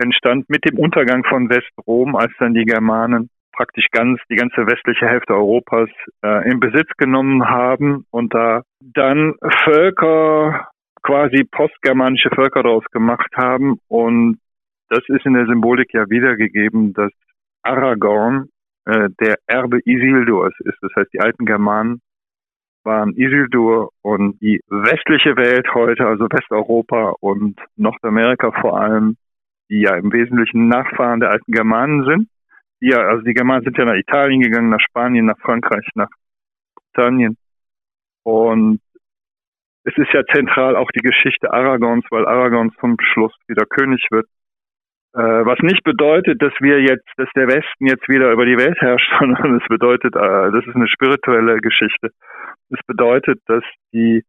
entstand mit dem Untergang von Westrom, als dann die Germanen praktisch ganz die ganze westliche Hälfte Europas äh, in Besitz genommen haben und da dann Völker, quasi postgermanische Völker daraus gemacht haben. Und das ist in der Symbolik ja wiedergegeben, dass Aragorn äh, der Erbe Isildurs ist. Das heißt, die alten Germanen waren Isildur und die westliche Welt heute, also Westeuropa und Nordamerika vor allem, die ja im Wesentlichen Nachfahren der alten Germanen sind. Die ja, also die Germanen sind ja nach Italien gegangen, nach Spanien, nach Frankreich, nach Britannien. Und es ist ja zentral auch die Geschichte Aragons, weil Aragons zum Schluss wieder König wird. Äh, was nicht bedeutet, dass wir jetzt, dass der Westen jetzt wieder über die Welt herrscht, [LAUGHS] sondern es bedeutet, äh, das ist eine spirituelle Geschichte. Es bedeutet, dass die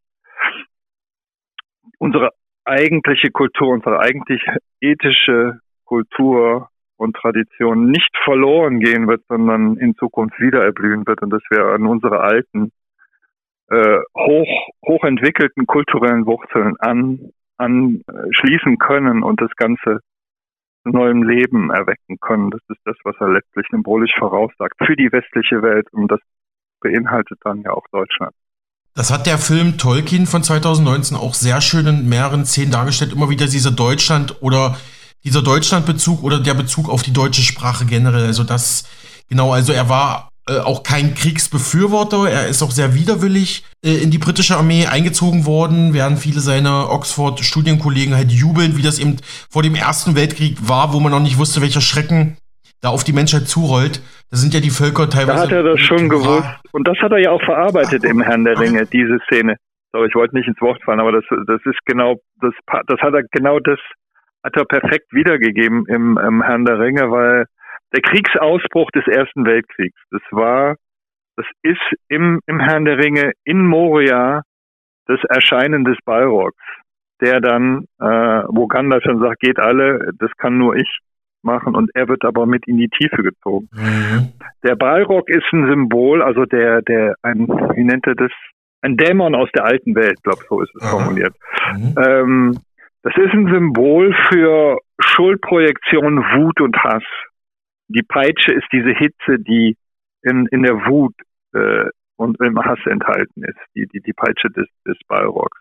unsere eigentliche Kultur, unsere eigentlich ethische Kultur und Tradition nicht verloren gehen wird, sondern in Zukunft wieder erblühen wird und dass wir an unsere alten äh, hoch, hochentwickelten kulturellen Wurzeln an, anschließen können und das Ganze neuem Leben erwecken können. Das ist das, was er letztlich symbolisch voraussagt für die westliche Welt und das beinhaltet dann ja auch Deutschland. Das hat der Film Tolkien von 2019 auch sehr schön in mehreren Szenen dargestellt. Immer wieder dieser Deutschland oder dieser Deutschlandbezug oder der Bezug auf die deutsche Sprache generell. Also das, genau, also er war äh, auch kein Kriegsbefürworter. Er ist auch sehr widerwillig äh, in die britische Armee eingezogen worden, während viele seiner Oxford-Studienkollegen halt jubeln, wie das eben vor dem Ersten Weltkrieg war, wo man noch nicht wusste, welcher Schrecken da auf die Menschheit zurollt. Da sind ja die Völker teilweise. Da hat er das schon gewusst. Und das hat er ja auch verarbeitet Ach, im Herrn der Ringe, diese Szene. Aber ich wollte nicht ins Wort fallen, aber das, das ist genau, das, das hat er genau das hat er perfekt wiedergegeben im, im Herrn der Ringe, weil der Kriegsausbruch des Ersten Weltkriegs, das war, das ist im, im Herrn der Ringe in Moria das Erscheinen des Balrogs, der dann, äh, wo Gandalf schon sagt, geht alle, das kann nur ich machen und er wird aber mit in die Tiefe gezogen. Mhm. Der Balrog ist ein Symbol, also der, der, ein, wie nennt er das? Ein Dämon aus der alten Welt, glaube so ist es formuliert. Mhm. Ähm, das ist ein Symbol für Schuldprojektion, Wut und Hass die Peitsche ist diese Hitze, die in, in der Wut äh, und im Hass enthalten ist, die, die, die Peitsche des, des Balrogs.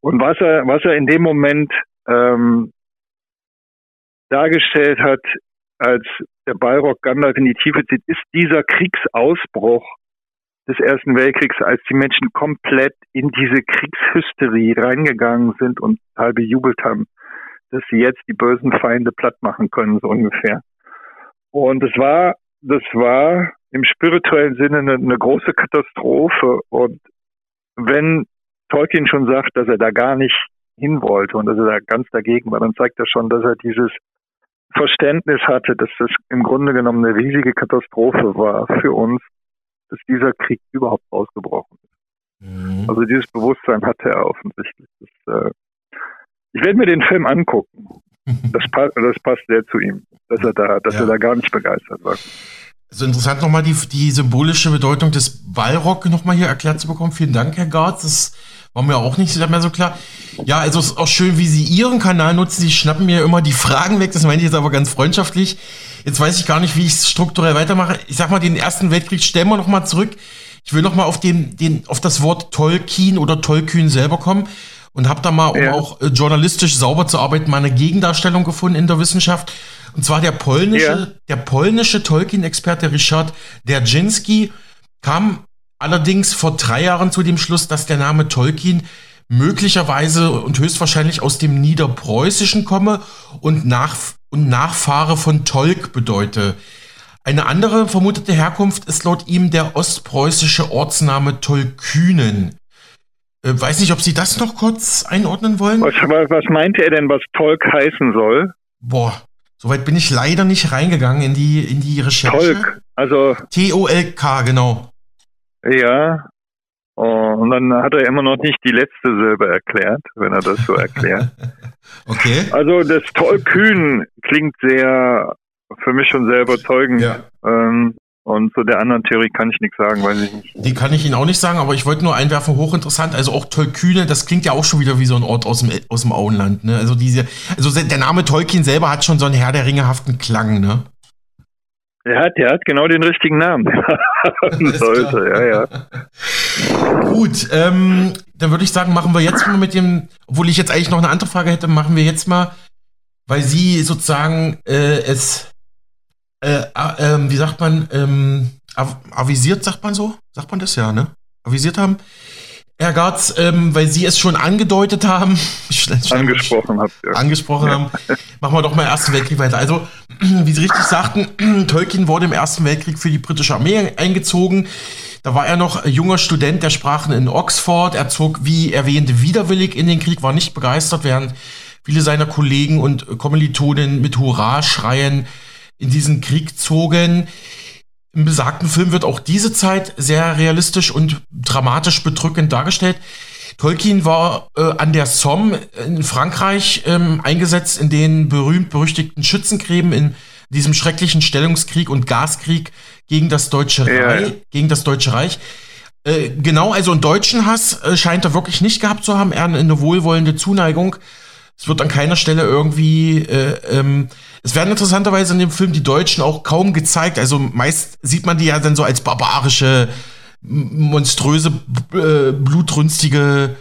Und was er, was er in dem Moment ähm, dargestellt hat, als der Balrog Gandalf in die Tiefe zieht, ist dieser Kriegsausbruch des Ersten Weltkriegs, als die Menschen komplett in diese Kriegshysterie reingegangen sind und halb bejubelt haben, dass sie jetzt die bösen Feinde platt machen können, so ungefähr. Und es war, das war im spirituellen Sinne eine, eine große Katastrophe. Und wenn Tolkien schon sagt, dass er da gar nicht hin wollte und dass er da ganz dagegen war, dann zeigt er schon, dass er dieses Verständnis hatte, dass das im Grunde genommen eine riesige Katastrophe war für uns, dass dieser Krieg überhaupt ausgebrochen ist. Mhm. Also dieses Bewusstsein hatte er offensichtlich. Das, äh, ich werde mir den Film angucken. [LAUGHS] Das, passt, das passt sehr zu ihm, dass er da, dass ja. er da gar nicht begeistert war. Also interessant nochmal die, die symbolische Bedeutung des Ballrock nochmal hier erklärt zu bekommen. Vielen Dank, Herr Garz. Das war mir auch nicht mehr so klar. Ja, also es ist auch schön, wie Sie Ihren Kanal nutzen. Sie schnappen mir immer die Fragen weg. Das meine ich jetzt aber ganz freundschaftlich. Jetzt weiß ich gar nicht, wie ich es strukturell weitermache. Ich sag mal, den Ersten Weltkrieg stellen wir nochmal zurück. Ich will nochmal auf den, den, auf das Wort Tolkien oder Tollkühn selber kommen und habe da mal, um ja. auch äh, journalistisch sauber zu arbeiten, mal eine Gegendarstellung gefunden in der Wissenschaft. Und zwar der polnische, ja. der polnische Tolkien-Experte Richard Derczynski kam allerdings vor drei Jahren zu dem Schluss, dass der Name Tolkien möglicherweise und höchstwahrscheinlich aus dem Niederpreußischen komme und, nach, und Nachfahre von Tolk bedeute. Eine andere vermutete Herkunft ist laut ihm der ostpreußische Ortsname Tolkünen. Äh, weiß nicht, ob Sie das noch kurz einordnen wollen. Was, was meinte er denn, was Tolk heißen soll? Boah, soweit bin ich leider nicht reingegangen in die, in die Recherche. Tolk, also. T-O-L-K, genau. Ja. Oh, und dann hat er immer noch nicht die letzte Silbe erklärt, wenn er das so erklärt. [LAUGHS] okay. Also das Tollkühn klingt sehr, für mich schon sehr überzeugend. Ja. Ähm, und zu der anderen Theorie kann ich nichts sagen, weiß ich nicht. Die kann ich Ihnen auch nicht sagen, aber ich wollte nur einwerfen, hochinteressant. Also auch Tolkühne, das klingt ja auch schon wieder wie so ein Ort aus dem, aus dem Auenland. Ne? Also diese, also der Name Tolkien selber hat schon so einen Herr der Ringehaften Klang, ne? Er hat, der hat genau den richtigen Namen. Sollte, ja, ja. [LAUGHS] Gut, ähm, dann würde ich sagen, machen wir jetzt mal mit dem, obwohl ich jetzt eigentlich noch eine andere Frage hätte, machen wir jetzt mal, weil Sie sozusagen äh, es äh, äh, wie sagt man, ähm, av avisiert, sagt man so? Sagt man das ja, ne? Avisiert haben. Herr Garz, ähm, weil Sie es schon angedeutet haben, [LAUGHS] angesprochen, habt, ja. angesprochen ja. haben, machen wir doch mal Ersten Weltkrieg weiter. Also, wie Sie richtig sagten, [CLEARS THROAT] Tolkien wurde im Ersten Weltkrieg für die britische Armee eingezogen. Da war er noch junger Student der Sprachen in Oxford. Er zog, wie erwähnt, widerwillig in den Krieg, war nicht begeistert, während viele seiner Kollegen und Kommilitonen mit Hurra-Schreien in diesen Krieg zogen. Im besagten Film wird auch diese Zeit sehr realistisch und dramatisch bedrückend dargestellt. Tolkien war äh, an der Somme in Frankreich ähm, eingesetzt in den berühmt-berüchtigten Schützengräben in diesem schrecklichen Stellungskrieg und Gaskrieg gegen das Deutsche ja, Reich. Ja. Gegen das Deutsche Reich. Äh, genau, also einen deutschen Hass äh, scheint er wirklich nicht gehabt zu haben, eher eine wohlwollende Zuneigung. Es wird an keiner Stelle irgendwie äh, ähm, es werden interessanterweise in dem Film die Deutschen auch kaum gezeigt. Also meist sieht man die ja dann so als barbarische, monströse, äh, blutrünstige.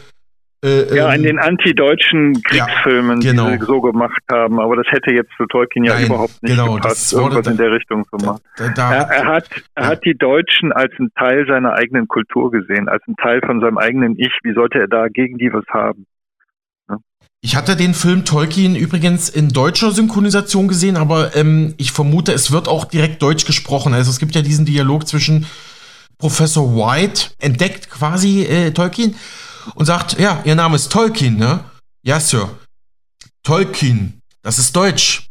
Äh, ja, in ähm, den anti-deutschen Kriegsfilmen, ja, genau. die sie so gemacht haben. Aber das hätte jetzt zu Tolkien ja Nein, überhaupt nicht genau, gepasst, irgendwas da, in der Richtung zu machen. Da, da, er, er, hat, er ja. hat die Deutschen als einen Teil seiner eigenen Kultur gesehen, als einen Teil von seinem eigenen Ich. Wie sollte er da gegen die was haben? Ich hatte den Film Tolkien übrigens in deutscher Synchronisation gesehen, aber ähm, ich vermute, es wird auch direkt deutsch gesprochen. Also es gibt ja diesen Dialog zwischen Professor White, entdeckt quasi äh, Tolkien und sagt, ja, ihr Name ist Tolkien, ne? Ja, Sir. Tolkien, das ist Deutsch.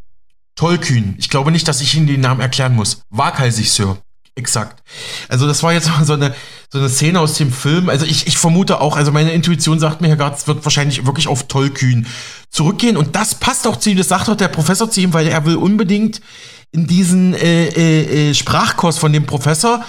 Tolkien. Ich glaube nicht, dass ich Ihnen den Namen erklären muss. Waghalsig, Sir. Exakt. Also das war jetzt mal so eine, so eine Szene aus dem Film. Also ich, ich vermute auch, also meine Intuition sagt mir, Herr Gartz wird wahrscheinlich wirklich auf Tollkühn zurückgehen. Und das passt auch zu ihm, das sagt auch der Professor zu ihm, weil er will unbedingt in diesen äh, äh, äh Sprachkurs von dem Professor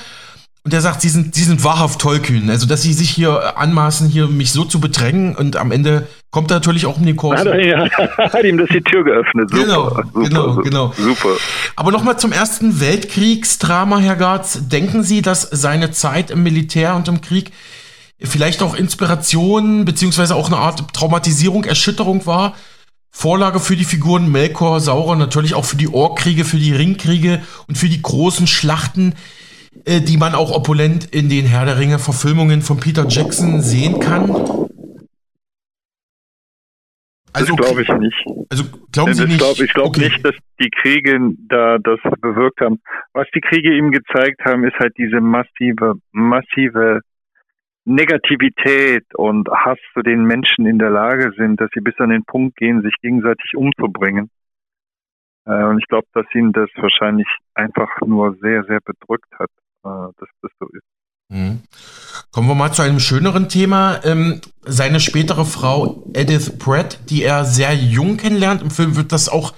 und er sagt, sie sind, sie sind wahrhaft tollkühn. Also, dass sie sich hier anmaßen, hier mich so zu bedrängen und am Ende kommt er natürlich auch um den Kurs. Hat, er, ja, [LAUGHS] hat ihm das die Tür geöffnet. Super, genau, super, genau, super, genau. Super. Aber nochmal zum ersten Weltkriegsdrama, Herr Garz. Denken Sie, dass seine Zeit im Militär und im Krieg vielleicht auch Inspiration beziehungsweise auch eine Art Traumatisierung, Erschütterung war? Vorlage für die Figuren Melkor, Sauron, natürlich auch für die Orkkriege, für die Ringkriege und für die großen Schlachten, äh, die man auch opulent in den Herr der Ringe Verfilmungen von Peter Jackson sehen kann? Also glaube ich nicht. Also glauben Sie nicht? Glaub, ich glaube okay. nicht, dass die Kriege da das bewirkt haben. Was die Kriege ihm gezeigt haben, ist halt diese massive, massive Negativität und Hass zu den Menschen in der Lage sind, dass sie bis an den Punkt gehen, sich gegenseitig umzubringen. Äh, und ich glaube, dass ihn das wahrscheinlich einfach nur sehr, sehr bedrückt hat, dass das so ist. Mhm. Kommen wir mal zu einem schöneren Thema. Ähm, seine spätere Frau Edith Pratt, die er sehr jung kennenlernt. Im Film wird das auch,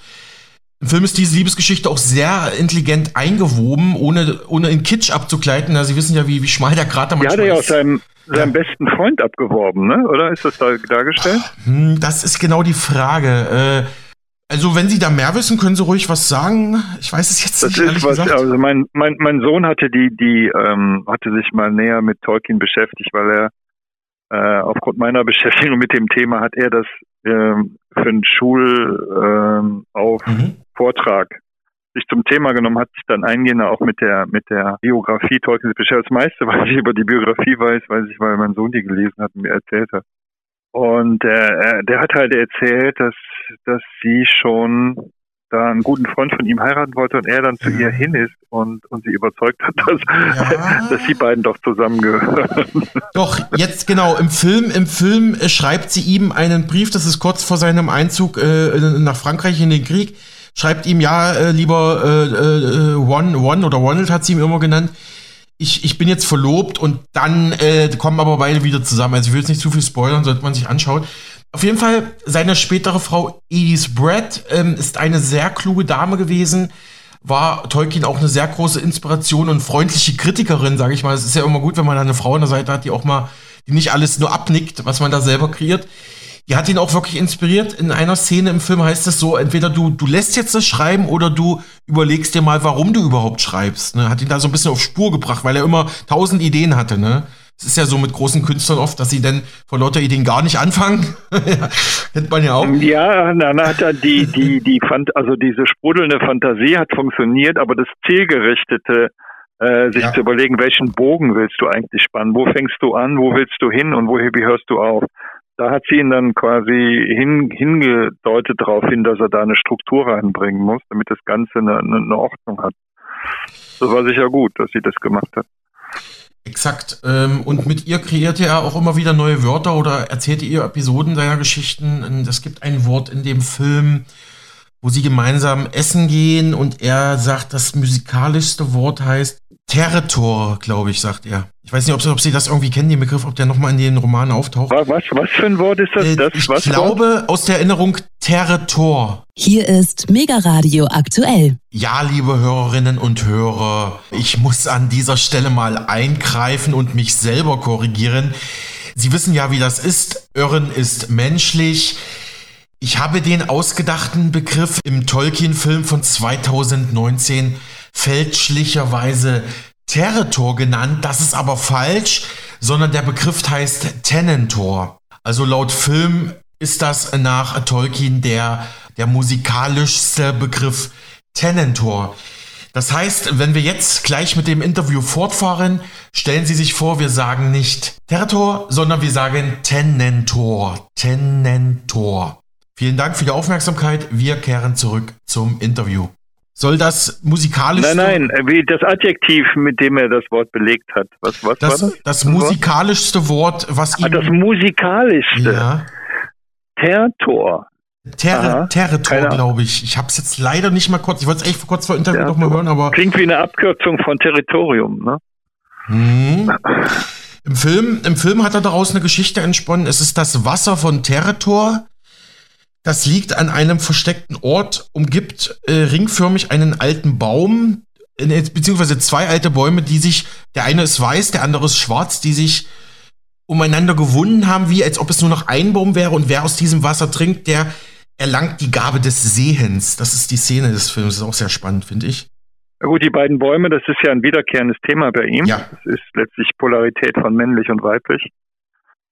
im Film ist diese Liebesgeschichte auch sehr intelligent eingewoben, ohne, ohne in Kitsch abzugleiten. Ja, Sie wissen ja, wie, wie schmal der Krater manchmal ist. Ja, hat er ja aus seinem, seinem besten Freund abgeworben, ne? oder? Ist das da dargestellt? Hm, das ist genau die Frage. Äh, also, wenn Sie da mehr wissen, können Sie ruhig was sagen. Ich weiß es jetzt das nicht. Ist was, gesagt. also mein, mein, mein Sohn hatte die, die ähm, hatte sich mal näher mit Tolkien beschäftigt, weil er äh, aufgrund meiner Beschäftigung mit dem Thema hat er das ähm, für einen Schulauf ähm, mhm. Vortrag sich zum Thema genommen, hat sich dann eingehender auch mit der mit der Biografie Tolkiens beschäftigt. Das meiste, was ich über die Biografie weiß, weiß ich, weil mein Sohn die gelesen hat und mir erzählt hat. Und äh, der hat halt erzählt, dass, dass sie schon da einen guten Freund von ihm heiraten wollte und er dann zu ja. ihr hin ist und, und sie überzeugt hat, [LAUGHS] dass, ja. dass die beiden doch zusammengehören. Doch, jetzt genau, im Film, im Film äh, schreibt sie ihm einen Brief, das ist kurz vor seinem Einzug äh, nach Frankreich in den Krieg, schreibt ihm, ja, äh, lieber äh, äh, One, One oder Ronald hat sie ihm immer genannt, ich, ich bin jetzt verlobt und dann äh, kommen aber beide wieder zusammen. Also ich will jetzt nicht zu viel spoilern, sollte man sich anschauen. Auf jeden Fall, seine spätere Frau Edith Brett ähm, ist eine sehr kluge Dame gewesen, war Tolkien auch eine sehr große Inspiration und freundliche Kritikerin, sage ich mal. Es ist ja immer gut, wenn man eine Frau an der Seite hat, die auch mal, die nicht alles nur abnickt, was man da selber kreiert die hat ihn auch wirklich inspiriert. In einer Szene im Film heißt es so, entweder du, du lässt jetzt das schreiben oder du überlegst dir mal, warum du überhaupt schreibst. Ne? Hat ihn da so ein bisschen auf Spur gebracht, weil er immer tausend Ideen hatte. Ne? Es ist ja so mit großen Künstlern oft, dass sie dann vor lauter Ideen gar nicht anfangen. [LAUGHS] Kennt man ja auch. Ja, dann hat er die, die, die Fant also diese sprudelnde Fantasie hat funktioniert, aber das zielgerichtete, äh, sich ja. zu überlegen, welchen Bogen willst du eigentlich spannen? Wo fängst du an? Wo willst du hin? Und wo hörst du auf? Da hat sie ihn dann quasi hin, hingedeutet darauf hin, dass er da eine Struktur reinbringen muss, damit das Ganze eine, eine Ordnung hat. Das war sicher gut, dass sie das gemacht hat. Exakt. Ähm, und mit ihr kreierte er auch immer wieder neue Wörter oder erzählte ihr Episoden seiner Geschichten. Es gibt ein Wort in dem Film, wo sie gemeinsam essen gehen und er sagt, das musikalischste Wort heißt Territor, glaube ich, sagt er. Ich weiß nicht, ob Sie, ob Sie das irgendwie kennen, den Begriff, ob der nochmal in den Romanen auftaucht. Was, was für ein Wort ist das? Äh, das ich glaube, Wort? aus der Erinnerung Territor. Hier ist Mega Radio aktuell. Ja, liebe Hörerinnen und Hörer, ich muss an dieser Stelle mal eingreifen und mich selber korrigieren. Sie wissen ja, wie das ist. Irren ist menschlich. Ich habe den ausgedachten Begriff im Tolkien-Film von 2019 fälschlicherweise Territor genannt. Das ist aber falsch, sondern der Begriff heißt Tenentor. Also laut Film ist das nach Tolkien der, der musikalischste Begriff Tenentor. Das heißt, wenn wir jetzt gleich mit dem Interview fortfahren, stellen Sie sich vor, wir sagen nicht Territor, sondern wir sagen Tenentor. Tenentor. Vielen Dank für die Aufmerksamkeit. Wir kehren zurück zum Interview. Soll das musikalisch. Nein, nein, wie das Adjektiv, mit dem er das Wort belegt hat. Was, was das, war das? Das musikalischste Wort, was ihm. Ah, das musikalischste. Ja. Tertor. Ter Territor, glaube ich. Ich habe es jetzt leider nicht mal kurz. Ich wollte es echt kurz vor Interview noch mal hören, aber. Klingt wie eine Abkürzung von Territorium, ne? Hm. Im Film, Im Film hat er daraus eine Geschichte entsponnen. Es ist das Wasser von Territor das liegt an einem versteckten Ort, umgibt äh, ringförmig einen alten Baum, äh, beziehungsweise zwei alte Bäume, die sich, der eine ist weiß, der andere ist schwarz, die sich umeinander gewunden haben, wie als ob es nur noch ein Baum wäre und wer aus diesem Wasser trinkt, der erlangt die Gabe des Sehens. Das ist die Szene des Films, das ist auch sehr spannend, finde ich. Na gut, die beiden Bäume, das ist ja ein wiederkehrendes Thema bei ihm. Ja. Das ist letztlich Polarität von männlich und weiblich,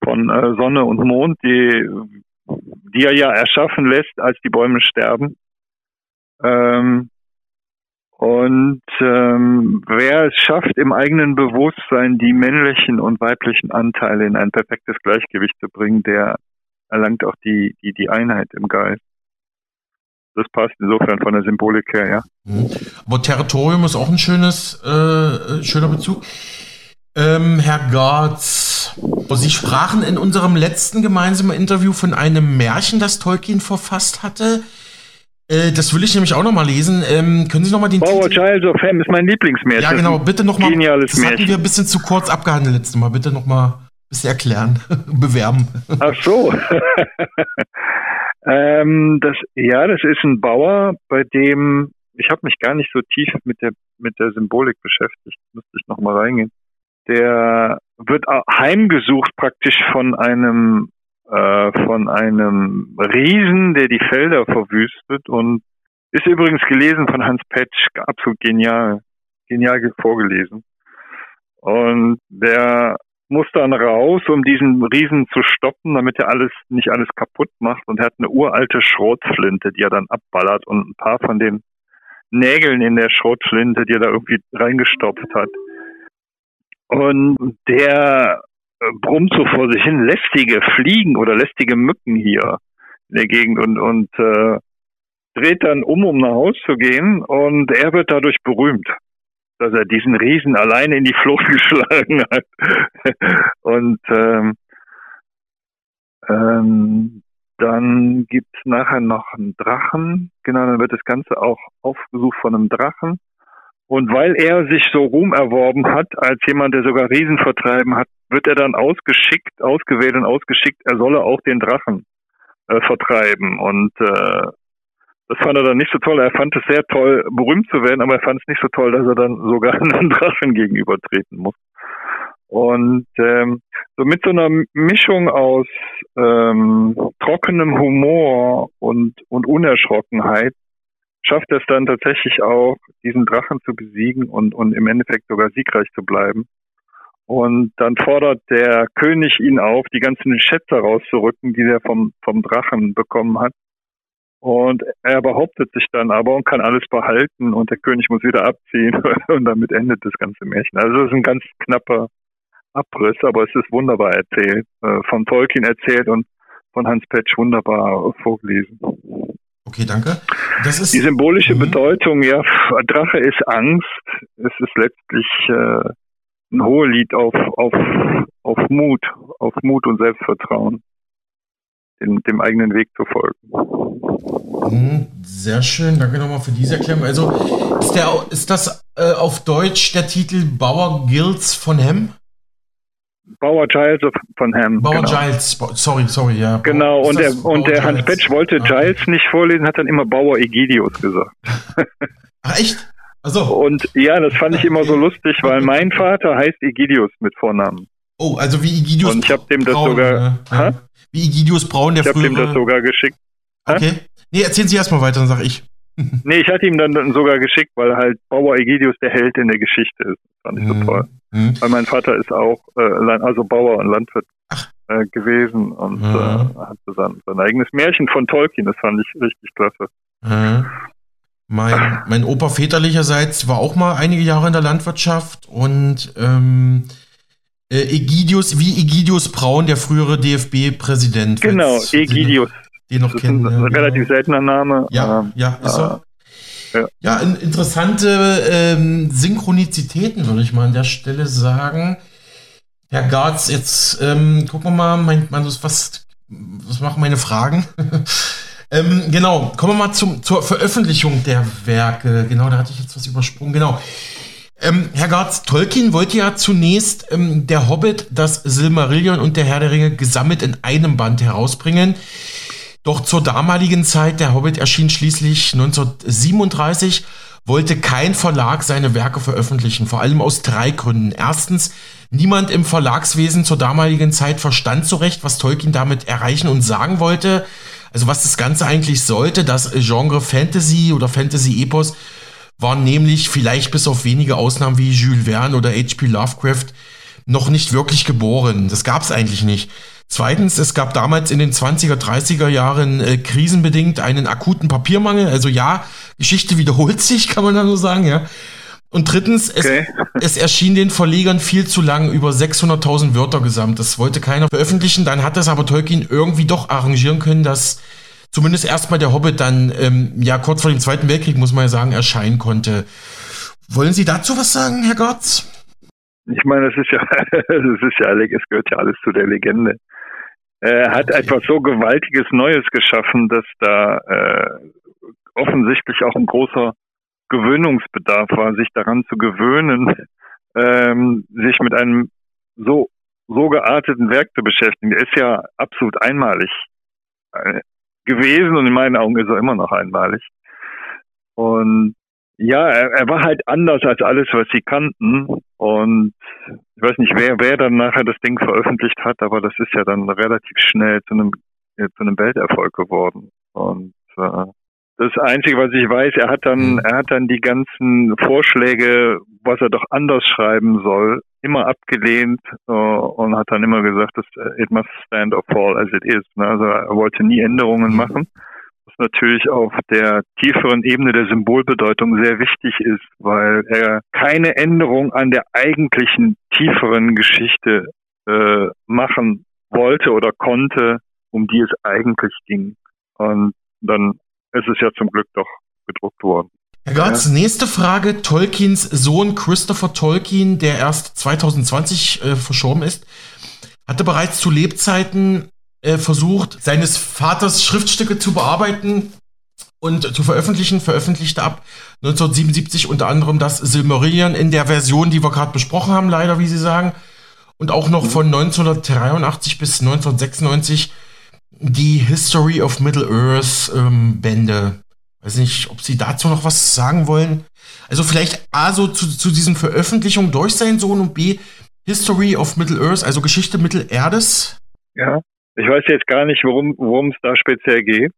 von äh, Sonne und Mond, die die er ja erschaffen lässt, als die Bäume sterben. Ähm, und ähm, wer es schafft, im eigenen Bewusstsein die männlichen und weiblichen Anteile in ein perfektes Gleichgewicht zu bringen, der erlangt auch die, die, die Einheit im Geist. Das passt insofern von der Symbolik her, ja. Mhm. Aber Territorium ist auch ein schönes, äh, schöner Bezug. Ähm, Herr Gartz, Sie sprachen in unserem letzten gemeinsamen Interview von einem Märchen, das Tolkien verfasst hatte. Äh, das will ich nämlich auch nochmal lesen. Ähm, können Sie nochmal den Power Titel... Child of Ham ist mein Lieblingsmärchen. Ja, genau. Bitte nochmal. Geniales das Märchen. hatten wir ein bisschen zu kurz abgehandelt letztes Mal. Bitte nochmal ein bisschen erklären, [LAUGHS] bewerben. Ach so. [LAUGHS] ähm, das, ja, das ist ein Bauer, bei dem ich habe mich gar nicht so tief mit der mit der Symbolik beschäftigt. Müsste ich nochmal reingehen der wird heimgesucht praktisch von einem äh, von einem Riesen, der die Felder verwüstet und ist übrigens gelesen von Hans Petsch, absolut genial, genial vorgelesen. Und der muss dann raus, um diesen Riesen zu stoppen, damit er alles nicht alles kaputt macht. Und er hat eine uralte Schrotflinte, die er dann abballert und ein paar von den Nägeln in der Schrotflinte, die er da irgendwie reingestopft hat, und der äh, brummt so vor sich hin, lästige Fliegen oder lästige Mücken hier in der Gegend und, und äh, dreht dann um, um nach Haus zu gehen und er wird dadurch berühmt, dass er diesen Riesen alleine in die Flucht [LAUGHS] geschlagen hat. und ähm, ähm, dann gibt's nachher noch einen Drachen, genau, dann wird das Ganze auch aufgesucht von einem Drachen. Und weil er sich so Ruhm erworben hat, als jemand, der sogar Riesen vertreiben hat, wird er dann ausgeschickt, ausgewählt und ausgeschickt, er solle auch den Drachen äh, vertreiben. Und äh, das fand er dann nicht so toll. Er fand es sehr toll, berühmt zu werden, aber er fand es nicht so toll, dass er dann sogar [LAUGHS] einem Drachen gegenübertreten muss. Und ähm, so mit so einer Mischung aus ähm, trockenem Humor und, und Unerschrockenheit schafft es dann tatsächlich auch, diesen Drachen zu besiegen und, und im Endeffekt sogar siegreich zu bleiben. Und dann fordert der König ihn auf, die ganzen Schätze rauszurücken, die er vom, vom Drachen bekommen hat. Und er behauptet sich dann aber und kann alles behalten und der König muss wieder abziehen [LAUGHS] und damit endet das ganze Märchen. Also es ist ein ganz knapper Abriss, aber es ist wunderbar erzählt, äh, von Tolkien erzählt und von Hans Petsch wunderbar vorgelesen. Okay, danke. Das ist die symbolische mhm. Bedeutung, ja, Drache ist Angst. Es ist letztlich äh, ein Hohelied auf, auf, auf Mut, auf Mut und Selbstvertrauen, dem, dem eigenen Weg zu folgen. Mhm, sehr schön, danke nochmal für diese Erklärung. Also ist, der, ist das äh, auf Deutsch der Titel Bauer Guilds von Hem? Bauer Giles von Ham. Bauer genau. Giles, sorry, sorry, ja. Genau, und der, und der Hans Betsch wollte ah. Giles nicht vorlesen, hat dann immer Bauer Egidius gesagt. [LAUGHS] Ach, echt? Also. Und ja, das fand ich immer so lustig, weil mein Vater heißt Egidius mit Vornamen. Oh, also wie Egidius Und ich habe dem das Braun, sogar. Ja. Wie Egidius Braun, der Ich habe dem das sogar geschickt. Okay. Nee, erzählen Sie erstmal weiter, dann sag ich. [LAUGHS] nee, ich hatte ihm dann sogar geschickt, weil halt Bauer Egidius der Held in der Geschichte ist. Das fand ich so mhm. toll. Mhm. Weil mein Vater ist auch äh, also Bauer und Landwirt äh, gewesen und mhm. äh, hatte sein, sein, eigenes Märchen von Tolkien. Das fand ich richtig klasse. Mhm. Mein, mein Opa väterlicherseits war auch mal einige Jahre in der Landwirtschaft und ähm, äh, Egidius, wie Egidius Braun, der frühere DFB-Präsident. Genau, Egidius. Den noch das kennen. Ist ein, ein relativ seltener Name. Ja, ähm, ja, ist er. Ja, ja interessante ähm, Synchronizitäten, würde ich mal an der Stelle sagen. Herr Garz, jetzt ähm, gucken wir mal, mein, mein, was, was machen meine Fragen? [LAUGHS] ähm, genau, kommen wir mal zum, zur Veröffentlichung der Werke. Genau, da hatte ich jetzt was übersprungen. Genau. Ähm, Herr Garz, Tolkien wollte ja zunächst ähm, der Hobbit, das Silmarillion und der Herr der Ringe gesammelt in einem Band herausbringen. Doch zur damaligen Zeit, der Hobbit erschien schließlich 1937, wollte kein Verlag seine Werke veröffentlichen, vor allem aus drei Gründen. Erstens, niemand im Verlagswesen zur damaligen Zeit verstand so recht, was Tolkien damit erreichen und sagen wollte. Also was das Ganze eigentlich sollte, das Genre Fantasy oder Fantasy-Epos war nämlich vielleicht bis auf wenige Ausnahmen wie Jules Verne oder H.P. Lovecraft noch nicht wirklich geboren. Das gab es eigentlich nicht. Zweitens, es gab damals in den 20er, 30er Jahren äh, krisenbedingt einen akuten Papiermangel. Also ja, Geschichte wiederholt sich, [LAUGHS] kann man da nur sagen, ja. Und drittens, es, okay. [LAUGHS] es erschien den Verlegern viel zu lang, über 600.000 Wörter gesamt. Das wollte keiner veröffentlichen. Dann hat das aber Tolkien irgendwie doch arrangieren können, dass zumindest erstmal der Hobbit dann, ähm, ja, kurz vor dem Zweiten Weltkrieg, muss man ja sagen, erscheinen konnte. Wollen Sie dazu was sagen, Herr Gotz? Ich meine, es ist ja, [LAUGHS] es ist ja, es gehört ja alles zu der Legende. Er hat etwas so Gewaltiges Neues geschaffen, dass da äh, offensichtlich auch ein großer Gewöhnungsbedarf war, sich daran zu gewöhnen, [LAUGHS] ähm, sich mit einem so so gearteten Werk zu beschäftigen. Der ist ja absolut einmalig äh, gewesen und in meinen Augen ist er immer noch einmalig. Und ja, er, er war halt anders als alles, was sie kannten. Und ich weiß nicht, wer, wer dann nachher das Ding veröffentlicht hat, aber das ist ja dann relativ schnell zu einem, ja, zu einem Welterfolg geworden. Und äh, das Einzige, was ich weiß, er hat dann, mhm. er hat dann die ganzen Vorschläge, was er doch anders schreiben soll, immer abgelehnt äh, und hat dann immer gesagt, dass äh, it must stand or fall as it is. Ne? Also er wollte nie Änderungen mhm. machen was natürlich auf der tieferen Ebene der Symbolbedeutung sehr wichtig ist, weil er keine Änderung an der eigentlichen tieferen Geschichte äh, machen wollte oder konnte, um die es eigentlich ging. Und dann ist es ja zum Glück doch gedruckt worden. Herr Götz, nächste Frage. Tolkiens Sohn Christopher Tolkien, der erst 2020 äh, verschoben ist, hatte bereits zu Lebzeiten äh, versucht, seines Vaters Schriftstücke zu bearbeiten und zu veröffentlichen, veröffentlichte ab 1977 unter anderem das Silmarillion in der Version, die wir gerade besprochen haben, leider, wie Sie sagen. Und auch noch von 1983 bis 1996 die History of Middle-earth ähm, Bände. Weiß nicht, ob Sie dazu noch was sagen wollen. Also vielleicht A, so zu, zu diesen Veröffentlichungen durch seinen Sohn und B, History of Middle-earth, also Geschichte Mittelerdes. Ja. Ich weiß jetzt gar nicht, worum es da speziell geht.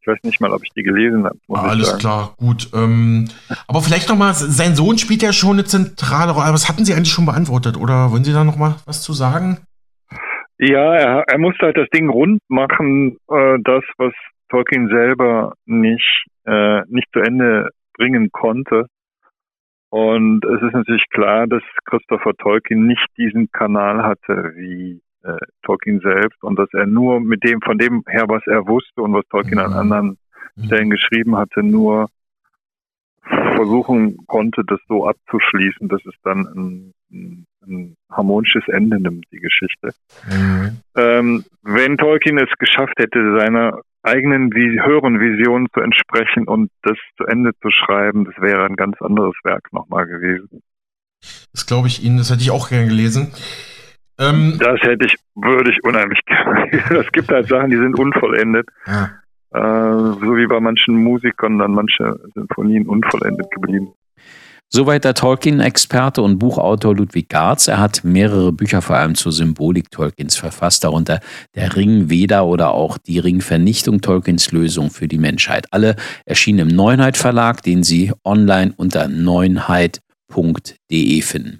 Ich weiß nicht mal, ob ich die gelesen habe. Ah, alles klar, gut. Ähm, aber vielleicht nochmal, sein Sohn spielt ja schon eine zentrale Rolle. Was hatten Sie eigentlich schon beantwortet? Oder wollen Sie da nochmal was zu sagen? Ja, er, er musste halt das Ding rund machen, äh, das, was Tolkien selber nicht, äh, nicht zu Ende bringen konnte. Und es ist natürlich klar, dass Christopher Tolkien nicht diesen Kanal hatte wie äh, Tolkien selbst und dass er nur mit dem, von dem her, was er wusste und was Tolkien an mhm. anderen mhm. Stellen geschrieben hatte, nur versuchen konnte, das so abzuschließen, dass es dann ein, ein, ein harmonisches Ende nimmt, die Geschichte. Mhm. Ähm, wenn Tolkien es geschafft hätte, seiner eigenen höheren Visionen zu entsprechen und das zu Ende zu schreiben, das wäre ein ganz anderes Werk nochmal gewesen. Das glaube ich Ihnen, das hätte ich auch gerne gelesen. Ähm, das hätte ich, würde ich unheimlich gerne. [LAUGHS] es gibt halt Sachen, die sind unvollendet. Ja. Äh, so wie bei manchen Musikern dann manche Sinfonien unvollendet geblieben. Soweit der Tolkien-Experte und Buchautor Ludwig Garz. Er hat mehrere Bücher vor allem zur Symbolik Tolkiens verfasst, darunter Der Ring Veda oder auch Die Ringvernichtung Tolkiens Lösung für die Menschheit. Alle erschienen im Neunheit Verlag, den Sie online unter neunheit.de finden.